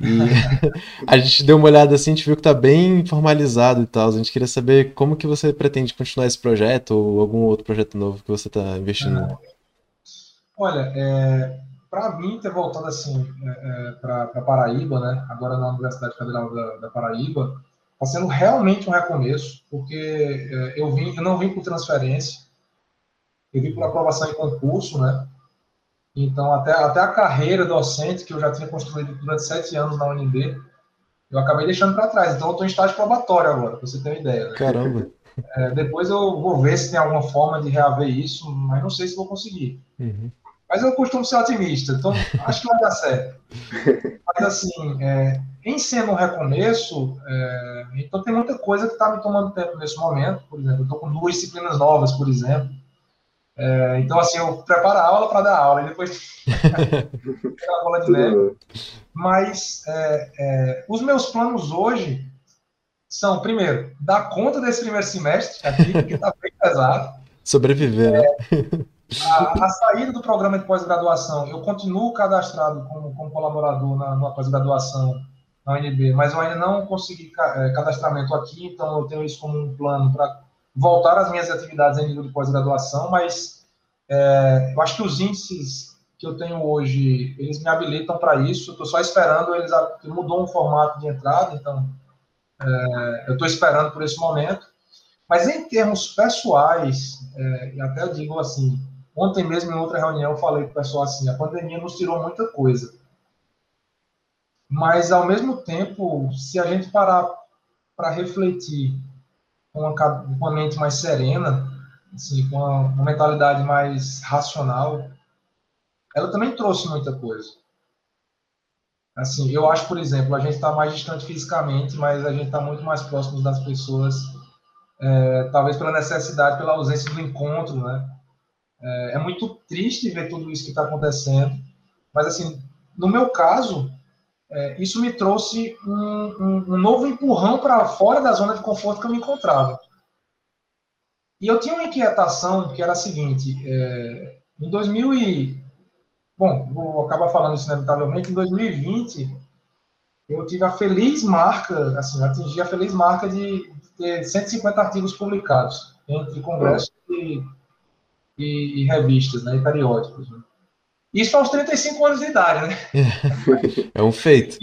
E a gente deu uma olhada assim, a gente viu que está bem formalizado e tal. A gente queria saber como que você pretende continuar esse projeto ou algum outro projeto novo que você está investindo. É. Olha, é, para mim ter voltado assim é, é, para Paraíba, né? Agora na Universidade Federal da, da Paraíba, está sendo realmente um recomeço, porque é, eu vim, eu não vim por transferência, eu vim por aprovação em concurso, né? Então até até a carreira docente que eu já tinha construído durante sete anos na UNB, eu acabei deixando para trás. Então eu estou em estágio probatório agora, para você ter uma ideia. Né? Caramba. É, depois eu vou ver se tem alguma forma de reaver isso, mas não sei se vou conseguir. Uhum. Mas eu costumo ser otimista, então acho que vai dar certo. Mas assim, é, em sendo um recomeço, é, então tem muita coisa que está me tomando tempo nesse momento. Por exemplo, eu estou com duas disciplinas novas, por exemplo. É, então, assim, eu preparo a aula para dar aula, e depois aquela bola de neve. Mas é, é, os meus planos hoje são, primeiro, dar conta desse primeiro semestre aqui, que está bem pesado. Sobreviver, né? A, a, saída do programa de pós-graduação, eu continuo cadastrado como, como colaborador na, na pós-graduação na UNB, mas eu ainda não consegui é, cadastramento aqui, então eu tenho isso como um plano para voltar às minhas atividades em nível de pós-graduação, mas é, eu acho que os índices que eu tenho hoje, eles me habilitam para isso, estou só esperando, eles mudou um formato de entrada, então é, eu estou esperando por esse momento, mas em termos pessoais, é, até eu digo assim, ontem mesmo em outra reunião eu falei com o pessoal assim, a pandemia nos tirou muita coisa, mas ao mesmo tempo, se a gente parar para refletir com uma, com uma mente mais serena, assim, com uma, uma mentalidade mais racional, ela também trouxe muita coisa. Assim, eu acho, por exemplo, a gente está mais distante fisicamente, mas a gente está muito mais próximo das pessoas, é, talvez pela necessidade, pela ausência do encontro, né? É, é muito triste ver tudo isso que está acontecendo, mas assim, no meu caso, é, isso me trouxe um, um, um novo empurrão para fora da zona de conforto que eu me encontrava. E eu tinha uma inquietação que era a seguinte: é, em 2000 e, bom, vou acabar falando isso inevitavelmente. Em 2020, eu tive a feliz marca, assim, atingi a feliz marca de ter 150 artigos publicados entre congressos e, e, e revistas, né, e periódicos. Né? Isso aos 35 anos de idade, né? É um feito.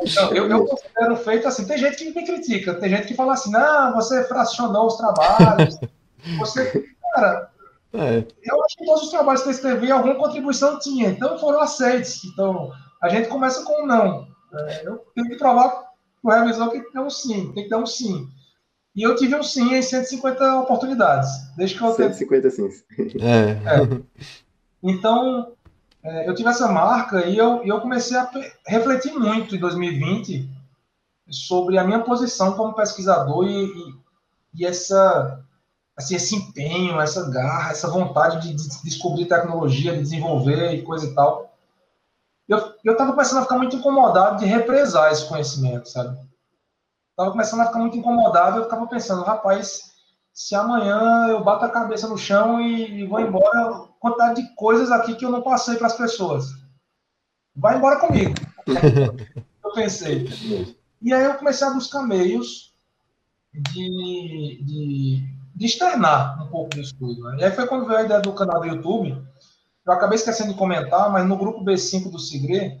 Então, eu, eu considero feito assim. Tem gente que me critica, tem gente que fala assim: não, você fracionou os trabalhos. Você. Cara, é. eu acho que todos os trabalhos que eu escrevi, alguma contribuição tinha, então foram aceitos. Então, a gente começa com um não. É, eu tenho que provar o revisor que tem um sim, tem que dar um sim. E eu tive um sim em 150 oportunidades. Desde que eu 150 tenho... sims. É. é. Então, é, eu tive essa marca e eu, eu comecei a refletir muito em 2020 sobre a minha posição como pesquisador e, e, e essa, assim, esse empenho, essa garra, essa vontade de, de, descobrir tecnologia, de desenvolver e coisa e tal. Eu estava começando a ficar muito incomodado de represar esse conhecimento, sabe? Estava começando a ficar muito incomodado, eu ficava pensando, rapaz, se amanhã eu bato a cabeça no chão e, e vou embora, quantidade de coisas aqui que eu não passei para as pessoas. Vai embora comigo. eu pensei. E aí eu comecei a buscar meios de, de, de externar um pouco disso tudo. Né? E aí foi quando veio a ideia do canal do YouTube. Eu acabei esquecendo de comentar, mas no grupo B5 do Sigre,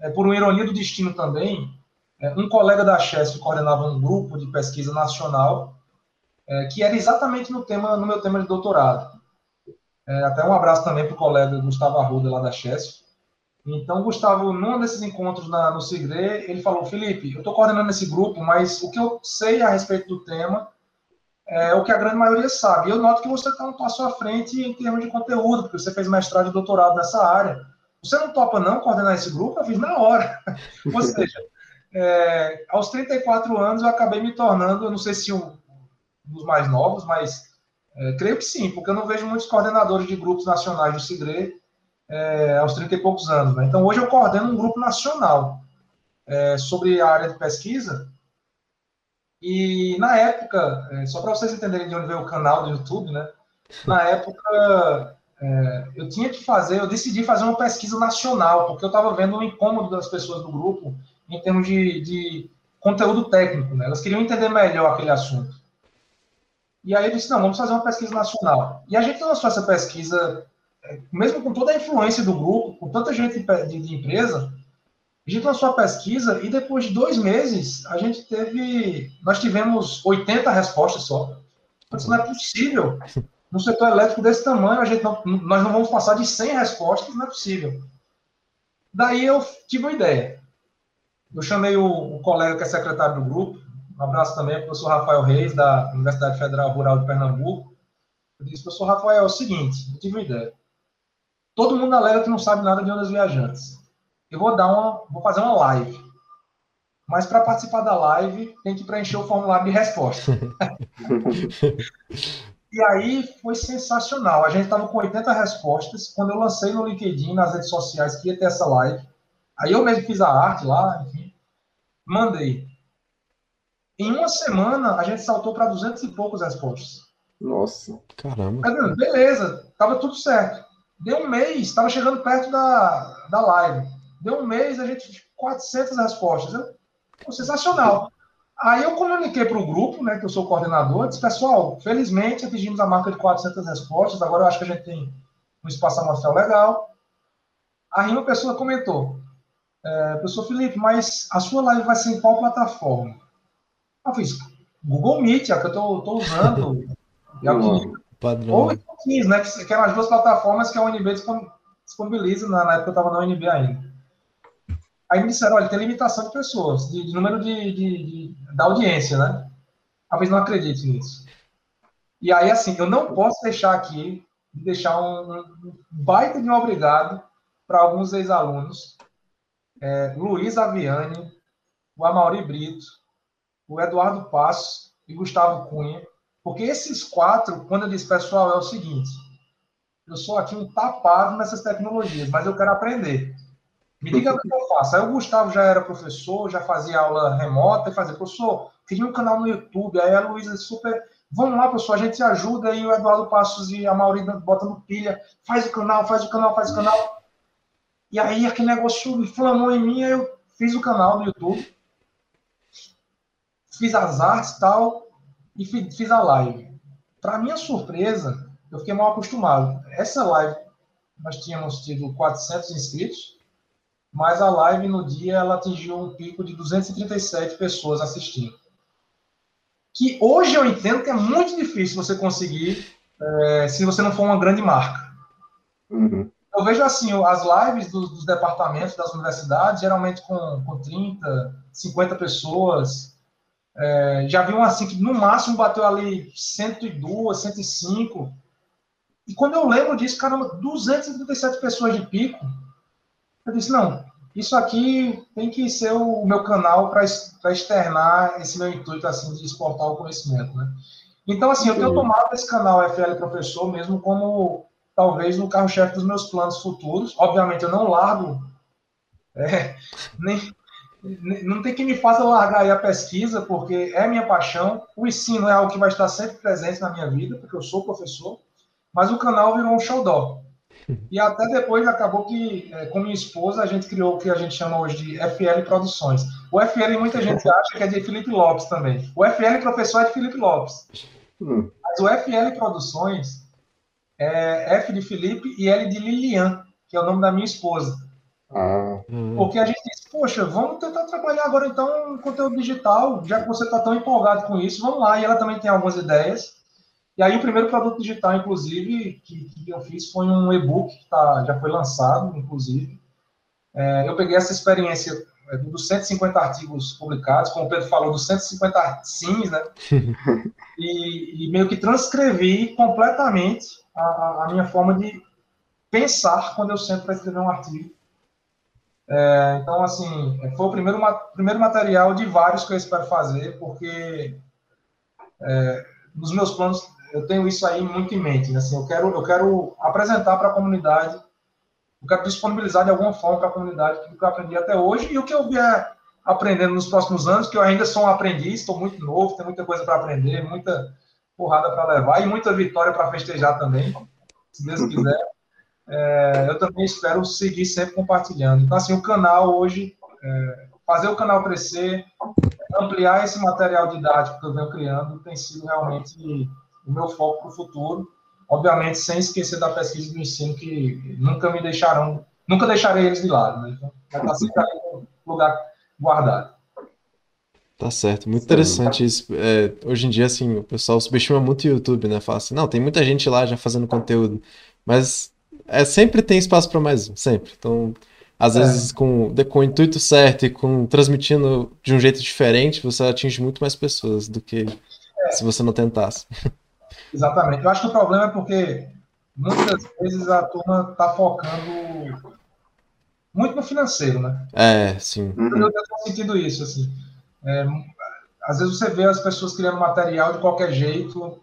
é, por uma ironia do destino também, é, um colega da Chess coordenava um grupo de pesquisa nacional é, que era exatamente no tema no meu tema de doutorado. É, até um abraço também para o colega Gustavo Arruda, lá da Chess. Então, Gustavo, num desses encontros na, no Sigre, ele falou: Felipe, eu estou coordenando esse grupo, mas o que eu sei a respeito do tema é o que a grande maioria sabe. Eu noto que você está um passo à frente em termos de conteúdo, porque você fez mestrado e doutorado nessa área. Você não topa, não, coordenar esse grupo? Eu fiz na hora. Ou seja, é, aos 34 anos eu acabei me tornando, eu não sei se um dos mais novos, mas é, creio que sim, porque eu não vejo muitos coordenadores de grupos nacionais do CIGRE é, aos 30 e poucos anos. Né? Então, hoje eu coordeno um grupo nacional é, sobre a área de pesquisa. E, na época, é, só para vocês entenderem de onde veio o canal do YouTube, né? na época, é, eu tinha que fazer, eu decidi fazer uma pesquisa nacional, porque eu estava vendo o incômodo das pessoas do grupo em termos de, de conteúdo técnico. Né? Elas queriam entender melhor aquele assunto. E aí eu disse, não, vamos fazer uma pesquisa nacional. E a gente lançou essa pesquisa mesmo com toda a influência do grupo, com tanta gente de, de empresa, a gente lançou a pesquisa e depois de dois meses, a gente teve, nós tivemos 80 respostas só. Isso não é possível. No setor elétrico desse tamanho, a gente não, nós não vamos passar de 100 respostas, não é possível. Daí eu tive uma ideia. Eu chamei o, o colega que é secretário do grupo, um abraço também, o professor Rafael Reis, da Universidade Federal Rural de Pernambuco. Eu disse, professor Rafael, é o seguinte, eu tive uma ideia. Todo mundo alega que não sabe nada de ondas viajantes. Eu vou dar uma, vou fazer uma live. Mas para participar da live, tem que preencher o formulário de resposta. e aí foi sensacional. A gente estava com 80 respostas. Quando eu lancei no LinkedIn, nas redes sociais, que ia ter essa live, aí eu mesmo fiz a arte lá, enfim, mandei. Em uma semana, a gente saltou para 200 e poucos respostas. Nossa. Caramba. beleza, tava tudo certo. Deu um mês, estava chegando perto da, da live. Deu um mês, a gente 400 respostas. Né? Sensacional. Aí eu comuniquei para o grupo, né, que eu sou coordenador, disse, pessoal, felizmente atingimos a marca de 400 respostas, agora eu acho que a gente tem um espaço amostral legal. Aí uma pessoa comentou, é, professor Felipe, mas a sua live vai ser em qual plataforma? Eu fiz, Google Meet, é a que eu estou usando. é o que, Padrão. Ou Teams, né, que, que eram as duas plataformas que a UNB disponibiliza, na, na época eu estava na UNB ainda. Aí me disseram, olha, tem limitação de pessoas, de, de número de, de, de, da audiência, né? Talvez não acredite nisso. E aí, assim, eu não posso deixar aqui, deixar um, um baita de um obrigado para alguns ex-alunos, é, Luiz Aviani, o Amauri Brito, o Eduardo Passos e Gustavo Cunha, porque esses quatro, quando eu disse, pessoal, é o seguinte, eu sou aqui um tapado nessas tecnologias, mas eu quero aprender. Me diga o que eu faço. Aí o Gustavo já era professor, já fazia aula remota, e fazia, professor, cria um canal no YouTube. Aí a Luísa super. Vamos lá, professor, a gente ajuda. aí o Eduardo Passos e a Maurina botando pilha. Faz o canal, faz o canal, faz o canal. E aí aquele negócio inflamou em mim, aí eu fiz o canal no YouTube. Fiz as artes e tal. E fiz a live. Para minha surpresa, eu fiquei mal acostumado. Essa live, nós tínhamos tido 400 inscritos mas a live no dia ela atingiu um pico de 237 pessoas assistindo. Que hoje eu entendo que é muito difícil você conseguir é, se você não for uma grande marca. Uhum. Eu vejo assim, as lives dos, dos, departamentos das universidades, geralmente com, com 30, 50 pessoas. É, já vi um assim que no máximo bateu ali 102, 105. E quando eu lembro disso, caramba, 237 pessoas de pico, eu disse, não, isso aqui tem que ser o meu canal para externar esse meu intuito assim de exportar o conhecimento, né? Então, assim, eu tenho tomado esse canal FL Professor mesmo como talvez no carro-chefe dos meus planos futuros. Obviamente, eu não largo, é, nem, não tem que me faça largar aí a pesquisa, porque é minha paixão. O ensino é algo que vai estar sempre presente na minha vida, porque eu sou professor, mas o canal virou um xodó. E até depois acabou que, é, com minha esposa, a gente criou o que a gente chama hoje de FL Produções. O FL muita gente acha que é de Felipe Lopes também. O FL professor é de Felipe Lopes. Hum. Mas o FL Produções é F de Felipe e L de Lilian, que é o nome da minha esposa. Ah. Porque a gente poxa, vamos tentar trabalhar agora então conteúdo digital, já que você está tão empolgado com isso, vamos lá. E ela também tem algumas ideias. E aí o primeiro produto digital, inclusive, que, que eu fiz foi um e-book que tá, já foi lançado, inclusive. É, eu peguei essa experiência é, dos 150 artigos publicados, como o Pedro falou, dos 150 sims, né? e, e, meio que transcrevi completamente a, a, minha forma de pensar quando eu sento para escrever um artigo. É, então, assim, foi o primeiro, primeiro material de vários que eu espero fazer, porque é, nos meus planos eu tenho isso aí muito em mente. Né? Assim, eu quero, eu quero apresentar para a comunidade, eu quero disponibilizar de alguma forma para a comunidade tudo que eu aprendi até hoje e o que eu vier aprendendo nos próximos anos, que eu ainda sou um aprendiz, estou muito novo, tem muita coisa para aprender, muita porrada para levar e muita vitória para festejar também, se Deus quiser. É, eu também espero seguir sempre compartilhando. Então, assim, o canal hoje, é, fazer o canal crescer, ampliar esse material didático que eu venho criando, tem sido realmente o meu foco para o futuro. obviamente sem esquecer da pesquisa do ensino que nunca me deixarão, nunca deixarei eles de lado, né? Então, vai estar sempre ali no lugar guardado. Tá certo, muito interessante isso. É, hoje em dia, assim, o pessoal subestima muito o YouTube, né? Fala assim, não, tem muita gente lá já fazendo conteúdo, mas é, sempre tem espaço para mais um, sempre. Então, às é. vezes, com, com o intuito certo e com transmitindo de um jeito diferente, você atinge muito mais pessoas do que é. se você não tentasse. Exatamente. Eu acho que o problema é porque muitas vezes a turma está focando muito no financeiro, né? É, sim. Eu tenho sentido isso, assim. É, às vezes você vê as pessoas criando material de qualquer jeito,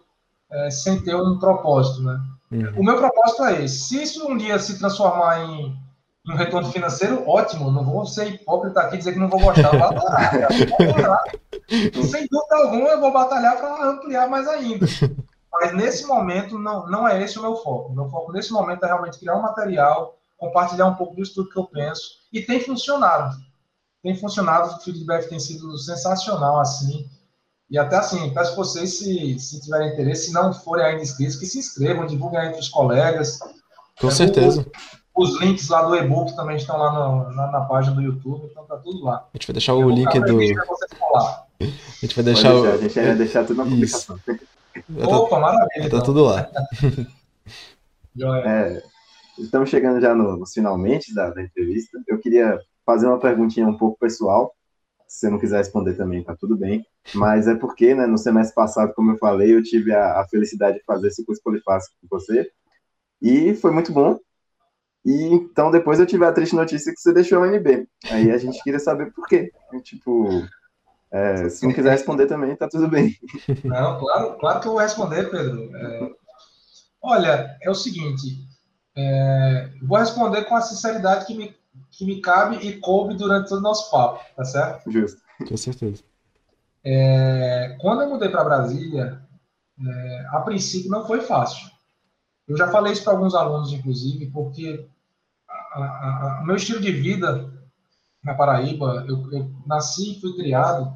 é, sem ter um propósito, né? Uhum. O meu propósito é esse. Se isso um dia se transformar em, em um retorno financeiro, ótimo. Não vou ser hipócrita aqui e dizer que não vou gostar. Vou adorar, Sem dúvida alguma, eu vou batalhar para ampliar mais ainda. Mas nesse momento, não, não é esse o meu foco. O meu foco nesse momento é realmente criar um material, compartilhar um pouco disso tudo que eu penso. E tem funcionado. Tem funcionado, o feedback tem sido sensacional, assim. E até assim, peço que vocês, se, se tiverem interesse, se não forem ainda inscritos, que se inscrevam, divulguem entre os colegas. Com é, certeza. O, os links lá do e-book também estão lá no, na, na, página do YouTube, então tá tudo lá. A gente vai deixar o link do. A gente vai deixar, o. A gente vai deixar tudo na publicação. Opa, maravilha. Tá então. tudo lá. é, estamos chegando já no, nos finalmente da, da entrevista. Eu queria fazer uma perguntinha um pouco pessoal. Se você não quiser responder também, tá tudo bem. Mas é porque, né, no semestre passado, como eu falei, eu tive a, a felicidade de fazer esse curso polifásico com você. E foi muito bom. E então depois eu tive a triste notícia que você deixou o UNB. Aí a gente queria saber por quê. E, tipo, é, se não quiser responder também, tá tudo bem. Não, claro, claro que eu vou responder, Pedro. É, olha, é o seguinte, é, vou responder com a sinceridade que me, que me cabe e coube durante todo o nosso papo, tá certo? Justo. Com certeza. É, quando eu mudei para Brasília, é, a princípio não foi fácil. Eu já falei isso para alguns alunos, inclusive, porque o meu estilo de vida na Paraíba, eu, eu nasci e fui criado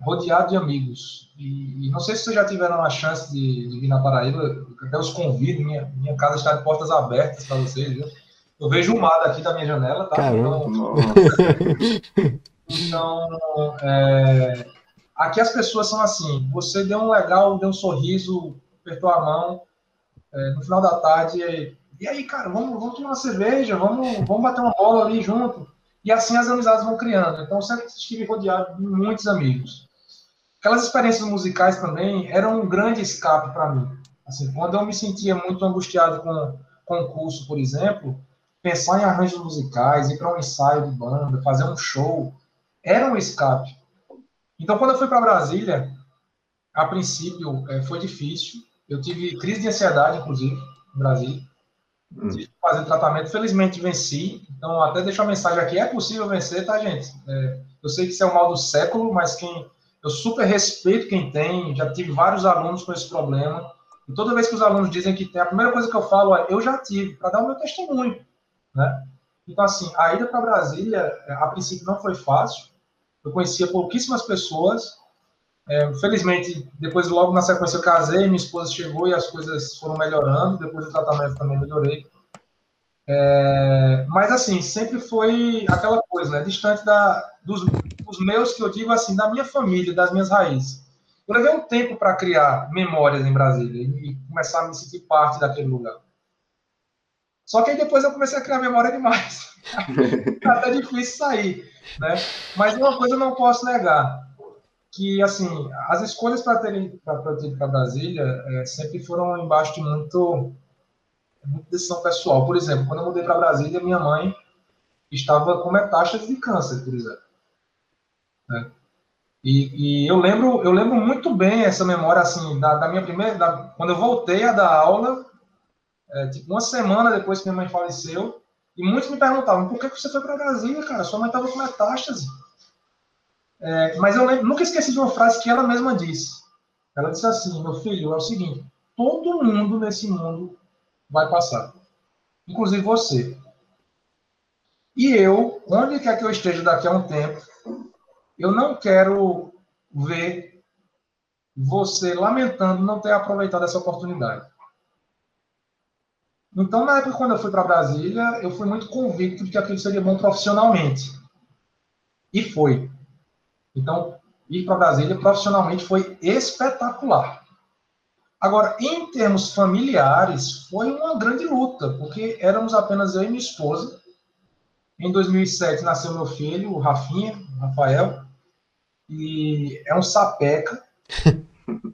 rodeado de amigos. E, e, não sei se vocês já tiveram a chance de, de vir na Paraíba, até os convido, minha, minha casa está de portas abertas para vocês, viu? Eu vejo o mar daqui da minha janela, tá? Caramba. Então, então é, aqui as pessoas são assim, você deu um legal, deu um sorriso, apertou a mão, é, no final da tarde, e, e aí, cara, vamos, vamos tomar uma cerveja, vamos, vamos bater uma bola ali junto. E assim as amizades vão criando. Então, sempre estive rodeado de muitos amigos. Aquelas experiências musicais também eram um grande escape para mim. Assim, quando eu me sentia muito angustiado com concurso, por exemplo, pensar em arranjos musicais, ir para um ensaio de banda, fazer um show, era um escape. Então, quando eu fui para Brasília, a princípio é, foi difícil. Eu tive crise de ansiedade, inclusive, no Brasil. Hum. Fazer tratamento. Felizmente venci. Então, até deixar uma mensagem aqui: é possível vencer, tá, gente? É, eu sei que isso é o mal do século, mas quem eu super respeito quem tem, já tive vários alunos com esse problema. E toda vez que os alunos dizem que tem, a primeira coisa que eu falo é: eu já tive, para dar o meu testemunho. Né? Então, assim, a ida para Brasília, é, a princípio, não foi fácil. Eu conhecia pouquíssimas pessoas. É, felizmente, depois, logo na sequência, eu casei, minha esposa chegou e as coisas foram melhorando. Depois do tratamento também melhorei. É, mas assim, sempre foi aquela coisa, né? Distante da, dos, dos, meus que eu digo assim, da minha família, das minhas raízes. Eu levei um tempo para criar memórias em Brasília e começar a me sentir parte daquele lugar. Só que aí depois eu comecei a criar memória demais. Tá até difícil sair, né? Mas uma coisa eu não posso negar, que assim, as escolhas para terem para Brasília é, sempre foram embaixo de muito muita decisão pessoal. Por exemplo, quando eu mudei para Brasília, minha mãe estava com metástase de câncer, por exemplo. Né? E, e, eu lembro, eu lembro muito bem essa memória assim da, da minha primeira, da, quando eu voltei a dar aula, é, tipo, uma semana depois que minha mãe faleceu, e muitos me perguntavam por que você foi para Brasília, cara? Sua mãe estava com metástase. É, mas eu lembro, nunca esqueci de uma frase que ela mesma disse. Ela disse assim: meu filho, é o seguinte, todo mundo nesse mundo vai passar. Inclusive você. E eu, onde quer que eu esteja daqui a um tempo, eu não quero ver você lamentando não ter aproveitado essa oportunidade. Então, na época, quando eu fui para Brasília, eu fui muito convicto de que aquilo seria bom profissionalmente. E foi. Então, ir para Brasília profissionalmente foi espetacular. Agora, em termos familiares, foi uma grande luta, porque éramos apenas eu e minha esposa. Em 2007 nasceu meu filho, o Rafinha, Rafael, e é um sapeca.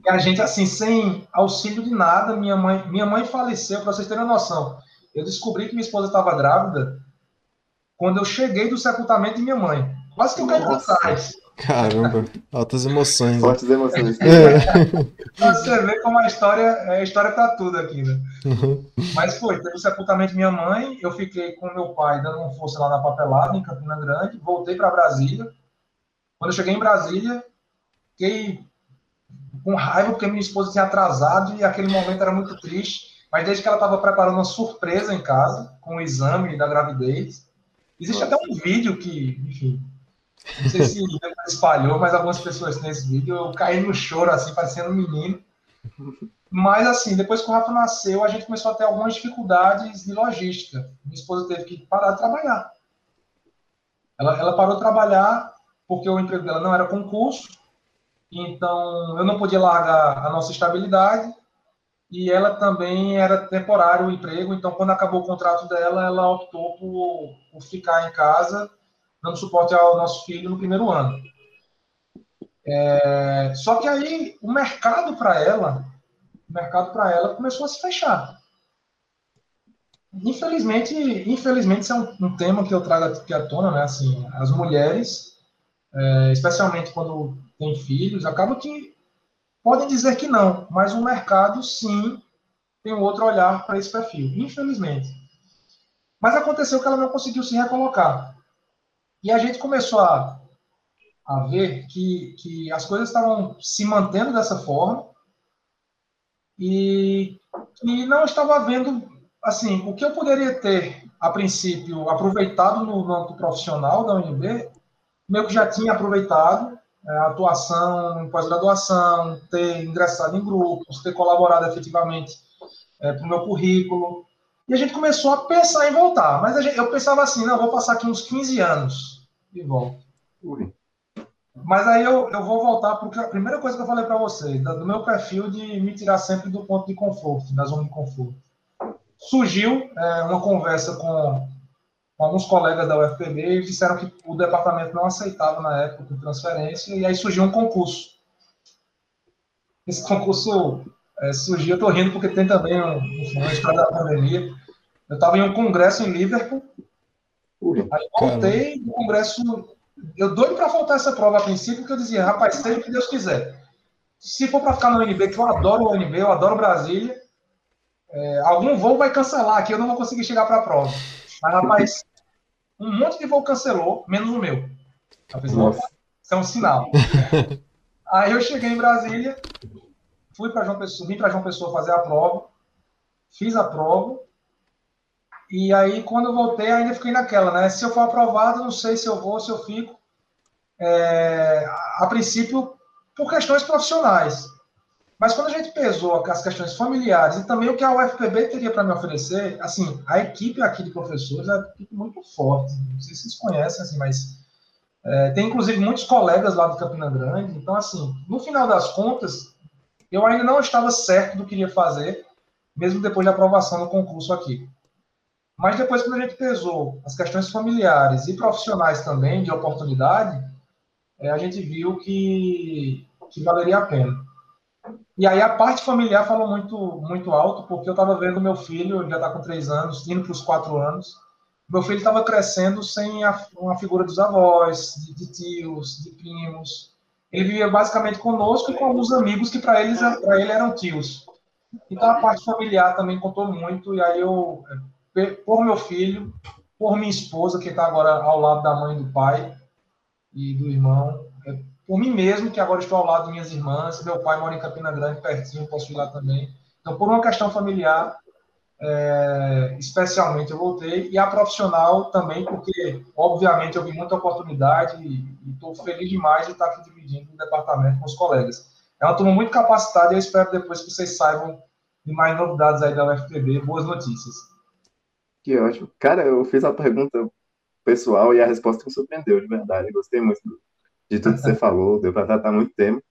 e a gente, assim, sem auxílio de nada, minha mãe, minha mãe faleceu, para vocês terem uma noção. Eu descobri que minha esposa estava grávida quando eu cheguei do sepultamento de minha mãe. Quase que eu caí para trás. Caramba, altas emoções. Né? Fortes emoções. É. Você vê como a história é a história para tudo aqui, né? Uhum. Mas foi, teve o sepultamento de minha mãe, eu fiquei com meu pai dando uma força lá na papelada, em Campina Grande, voltei para Brasília. Quando eu cheguei em Brasília, fiquei com raiva porque minha esposa tinha atrasado e aquele momento era muito triste. Mas desde que ela estava preparando uma surpresa em casa, com o exame da gravidez. Existe até um vídeo que, enfim, não sei se espalhou, mas algumas pessoas nesse vídeo eu caí no choro, assim, parecendo um menino. Mas, assim, depois que o Rafa nasceu, a gente começou a ter algumas dificuldades de logística. Minha esposa teve que parar de trabalhar. Ela, ela parou de trabalhar porque o emprego dela não era concurso, então eu não podia largar a nossa estabilidade e ela também era temporário o emprego, então quando acabou o contrato dela, ela optou por, por ficar em casa dando suporte ao nosso filho no primeiro ano. É, só que aí o mercado para ela, o mercado para ela começou a se fechar. Infelizmente, infelizmente isso é um, um, tema que eu trago aqui à tona, né? Assim, as mulheres, é, especialmente quando têm filhos, acabam que podem dizer que não, mas o mercado sim tem um outro olhar para esse perfil, infelizmente. Mas aconteceu que ela não conseguiu se recolocar. E a gente começou a, a ver que, que as coisas estavam se mantendo dessa forma e que não estava havendo, assim, o que eu poderia ter, a princípio, aproveitado no âmbito profissional da UNB, meio que já tinha aproveitado é, a atuação em pós-graduação, ter ingressado em grupos, ter colaborado efetivamente é, para o meu currículo. E a gente começou a pensar em voltar. Mas gente, eu pensava assim, não, vou passar aqui uns 15 anos e volto. Ui. Mas aí eu, eu vou voltar, porque a primeira coisa que eu falei para você, do meu perfil de me tirar sempre do ponto de conforto, da zona de conforto. Surgiu é, uma conversa com, alguns colegas da UFPB e disseram que o departamento não aceitava na época de transferência, e aí surgiu um concurso. Esse concurso é, surgiu, eu estou rindo porque tem também um, um história da pandemia. Eu estava em um congresso em Liverpool, Aí voltei do congresso. Eu doido para faltar essa prova a princípio, porque eu dizia, rapaz, seja o que Deus quiser. Se for para ficar no UNB, que eu adoro o UNB, eu adoro Brasília, é, algum voo vai cancelar aqui, eu não vou conseguir chegar para a prova. Mas, rapaz, um monte de voo cancelou, menos o meu. Isso é um sinal. Aí eu cheguei em Brasília, fui para João Pessoa, vim para João Pessoa fazer a prova, fiz a prova, e aí, quando eu voltei, ainda fiquei naquela, né? Se eu for aprovado, não sei se eu vou, se eu fico. É, a princípio, por questões profissionais. Mas quando a gente pesou as questões familiares e também o que a UFPB teria para me oferecer, assim, a equipe aqui de professores é muito forte. Não sei se vocês conhecem, assim, mas é, tem inclusive muitos colegas lá do Campina Grande. Então, assim, no final das contas, eu ainda não estava certo do que iria fazer, mesmo depois da aprovação do concurso aqui. Mas depois, quando a gente pesou as questões familiares e profissionais também, de oportunidade, é, a gente viu que, que valeria a pena. E aí a parte familiar falou muito, muito alto, porque eu estava vendo meu filho, já está com três anos, indo para os quatro anos. Meu filho estava crescendo sem a, uma figura dos avós, de, de, tios, de primos. Ele vivia basicamente conosco e com alguns amigos que para eles para ele eram tios. Então a parte familiar também contou muito, e aí eu por meu filho, por minha esposa, que está agora ao lado da mãe e do pai e do irmão, por mim mesmo, que agora estou ao lado de minhas irmãs, meu pai mora em Campina Grande, pertinho, posso ir lá também. Então, por uma questão familiar, é, especialmente eu voltei, e a profissional também, porque, obviamente, eu vi muita oportunidade e estou feliz demais de estar aqui dividindo o departamento com os colegas. É uma turma muito capacitada e eu espero depois que vocês saibam de mais novidades aí da UFPB, boas notícias. Que ótimo. Cara, eu fiz a pergunta pessoal e a resposta me surpreendeu, de verdade. Gostei muito de tudo que você falou, deu para tratar muito tempo.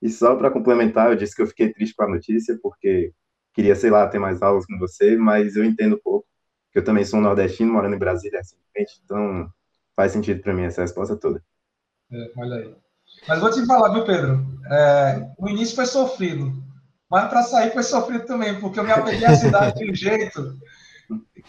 E só para complementar, eu disse que eu fiquei triste com a notícia, porque queria, sei lá, ter mais aulas com você, mas eu entendo pouco, que eu também sou um nordestino, morando em Brasília recentemente, então faz sentido para mim essa resposta toda. É, olha aí. Mas vou te falar, viu, Pedro? É, o início foi sofrido, mas para sair foi sofrido também, porque eu me apeguei à cidade de um jeito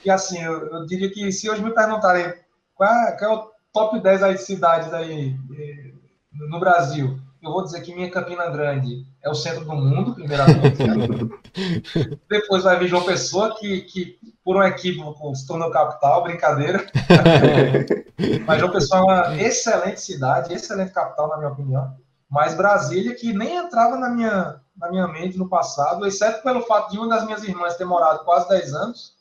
que, assim, eu, eu, diria que se hoje me perguntarem qual é, qual é o top 10 aí de cidades aí eh, no Brasil, eu vou dizer que minha Campina Grande é o centro do mundo, primeiramente. Depois vai vir João Pessoa, que, que por um equívoco se tornou capital, brincadeira. Mas João Pessoa é uma excelente cidade, excelente capital, na minha opinião. Mas Brasília, que nem entrava na minha, na minha mente no passado, exceto pelo fato de uma das minhas irmãs ter morado quase 10 anos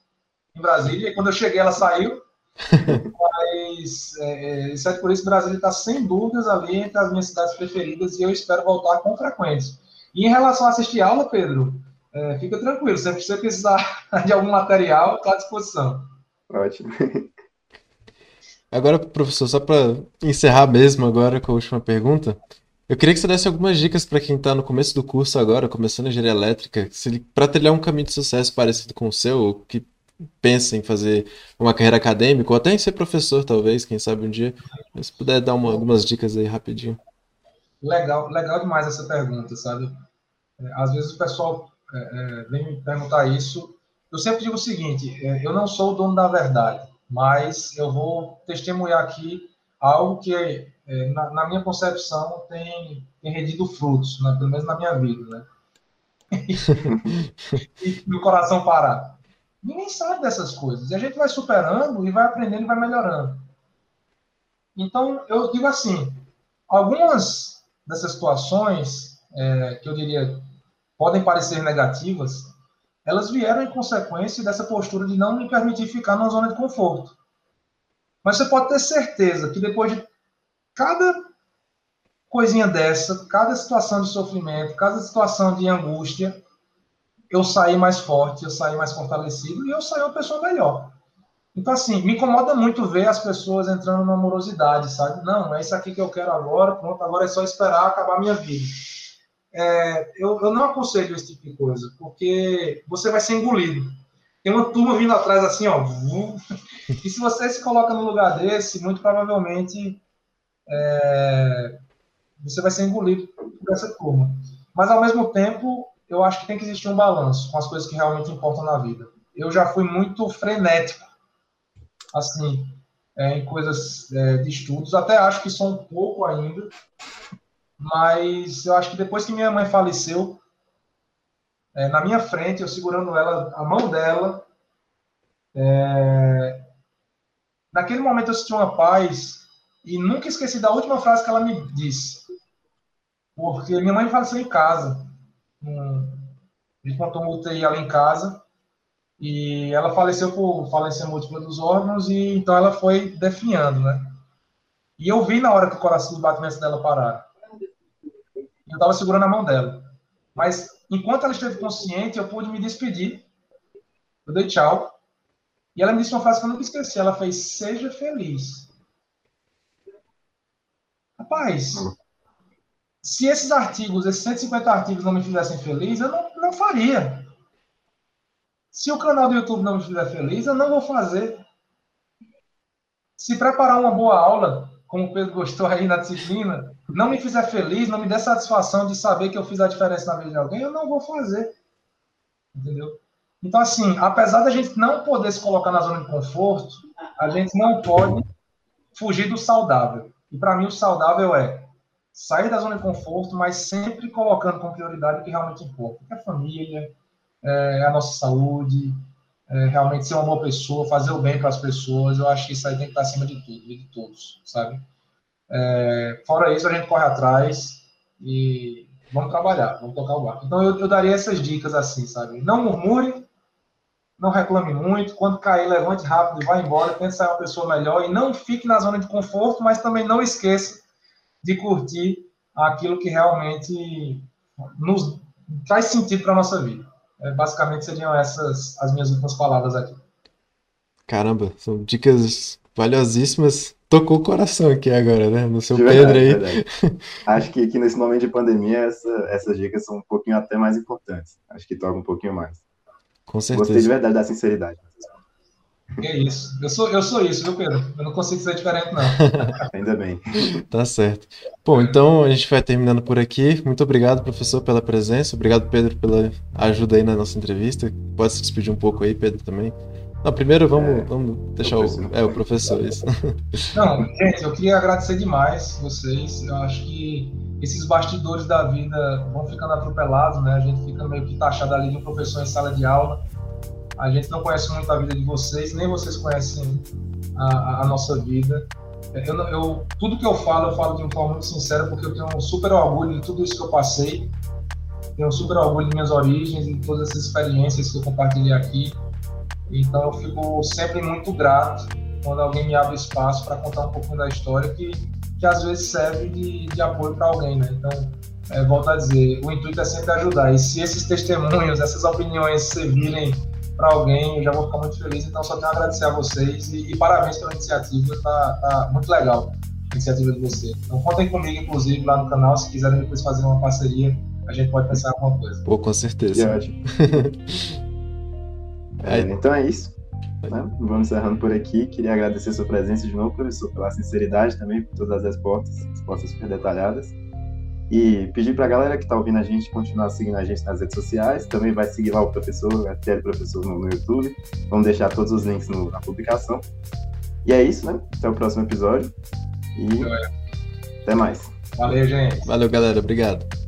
em Brasília, e quando eu cheguei ela saiu, mas, é, é, exceto por isso, Brasília está sem dúvidas ali entre as minhas cidades preferidas e eu espero voltar com frequência. E em relação a assistir aula, Pedro, é, fica tranquilo, sempre que você precisar de algum material, está à disposição. Ótimo. Agora, professor, só para encerrar mesmo agora com a última pergunta, eu queria que você desse algumas dicas para quem está no começo do curso agora, começando engenharia elétrica, para trilhar um caminho de sucesso parecido com o seu, que pensa em fazer uma carreira acadêmica, ou até em ser professor, talvez, quem sabe um dia. Mas se puder dar uma, algumas dicas aí rapidinho. Legal, legal demais essa pergunta, sabe? É, às vezes o pessoal é, é, vem me perguntar isso. Eu sempre digo o seguinte: é, eu não sou o dono da verdade, mas eu vou testemunhar aqui algo que, na, na, minha concepção, tem, tem rendido frutos, né? pelo menos na minha vida, né? e, o coração parar. Ninguém sabe dessas coisas. E a gente vai superando e vai aprendendo e vai melhorando. Então, eu digo assim: algumas dessas situações, é, que eu diria podem parecer negativas, elas vieram em consequência dessa postura de não me permitir ficar numa zona de conforto. Mas você pode ter certeza que depois de cada coisinha dessa, cada situação de sofrimento, cada situação de angústia, eu saí mais forte, eu saí mais fortalecido e eu saí uma pessoa melhor. Então, assim, me incomoda muito ver as pessoas entrando na amorosidade, sabe? Não, é isso aqui que eu quero agora, pronto, agora é só esperar acabar a minha vida. É, eu, eu não aconselho esse tipo de coisa, porque você vai ser engolido. Tem uma turma vindo atrás assim, ó. E se você se coloca no lugar desse, muito provavelmente é, você vai ser engolido por essa turma. Mas, ao mesmo tempo, eu acho que tem que existir um balanço com as coisas que realmente importam na vida. Eu já fui muito frenético, assim, é, em coisas é, de estudos, até acho que sou um pouco ainda, mas eu acho que depois que minha mãe faleceu, é, na minha frente, eu segurando ela, a mão dela, é, naquele momento eu senti uma paz e nunca esqueci da última frase que ela me disse. Porque minha mãe faleceu em casa um, a gente montou uma UTI ela em casa e ela faleceu por falência múltipla dos órgãos e então ela foi definhando, né? E eu vi na hora que o coração, os batimentos dela pararam. Eu estava segurando a mão dela. Mas enquanto ela esteve consciente, eu pude me despedir. Eu dei tchau. E ela me disse uma frase que eu nunca esqueci. Ela fez: Seja feliz. Rapaz, se esses artigos, esses 150 artigos não me fizessem feliz, eu não, não faria. Se o canal do YouTube não me fizer feliz, eu não vou fazer. Se preparar uma boa aula, como o Pedro gostou aí na disciplina, não me fizer feliz, não me der satisfação de saber que eu fiz a diferença na vida de alguém, eu não vou fazer. Entendeu? Então, assim, apesar da gente não poder se colocar na zona de conforto, a gente não pode fugir do saudável. E para mim, o saudável é sair da zona de conforto, mas sempre colocando como prioridade o que realmente importa, que é a família, é a nossa saúde, é realmente ser uma boa pessoa, fazer o bem para as pessoas. Eu acho que isso aí tem que estar acima de tudo de todos, sabe? É, fora isso, a gente corre atrás e vamos trabalhar, vamos tocar o barco. Então, eu, eu daria essas dicas assim, sabe? Não murmure, não reclame muito. Quando cair, levante rápido e vá embora. Tente sair uma pessoa melhor e não fique na zona de conforto, mas também não esqueça de curtir aquilo que realmente nos traz sentido para a nossa vida. É, basicamente seriam essas as minhas últimas palavras aqui. Caramba, são dicas valiosíssimas. Tocou o coração aqui agora, né? No seu verdade, Pedro aí. Acho que, que nesse momento de pandemia essa, essas dicas são um pouquinho até mais importantes. Acho que toca um pouquinho mais. Com certeza. Gostei de verdade da sinceridade. É isso. Eu sou, eu sou isso, viu, Pedro? Eu não consigo ser diferente, não. Ainda bem. Tá certo. Bom, então a gente vai terminando por aqui. Muito obrigado, professor, pela presença. Obrigado, Pedro, pela ajuda aí na nossa entrevista. Pode se despedir um pouco aí, Pedro, também. Não, primeiro vamos, é, vamos deixar o, é, o professor isso. Não, gente, eu queria agradecer demais vocês. Eu acho que esses bastidores da vida vão ficando atropelados, né? A gente fica meio que taxado ali de um professor em sala de aula a gente não conhece muito a vida de vocês, nem vocês conhecem a, a nossa vida. Eu, eu, tudo que eu falo, eu falo de uma forma muito sincera, porque eu tenho um super orgulho de tudo isso que eu passei. Tenho um super orgulho de minhas origens e de todas essas experiências que eu compartilhei aqui. Então eu fico sempre muito grato quando alguém me abre espaço para contar um pouquinho da história que, que às vezes serve de, de apoio para alguém, né? Então, é, volto a dizer, o intuito é sempre ajudar. E se esses testemunhos, essas opiniões servirem para alguém, eu já vou ficar muito feliz. Então, só tenho a agradecer a vocês e, e parabéns pela iniciativa, tá, tá, muito legal a iniciativa de vocês. Então, contem comigo, inclusive, lá no canal, se quiserem depois fazer uma parceria, a gente pode pensar em alguma coisa. Pô, com certeza. é, então é isso. Né? Vamos encerrando por aqui. Queria agradecer a sua presença de novo, professor, pela sinceridade também, por todas as respostas, respostas super detalhadas. E pedir para a galera que está ouvindo a gente continuar seguindo a gente nas redes sociais. Também vai seguir lá o professor, a FTL Professor no, no, YouTube. Vamos deixar todos os links no, na publicação. E é isso, né? Até o próximo episódio. E até mais. Valeu, gente. Valeu, galera. Obrigado.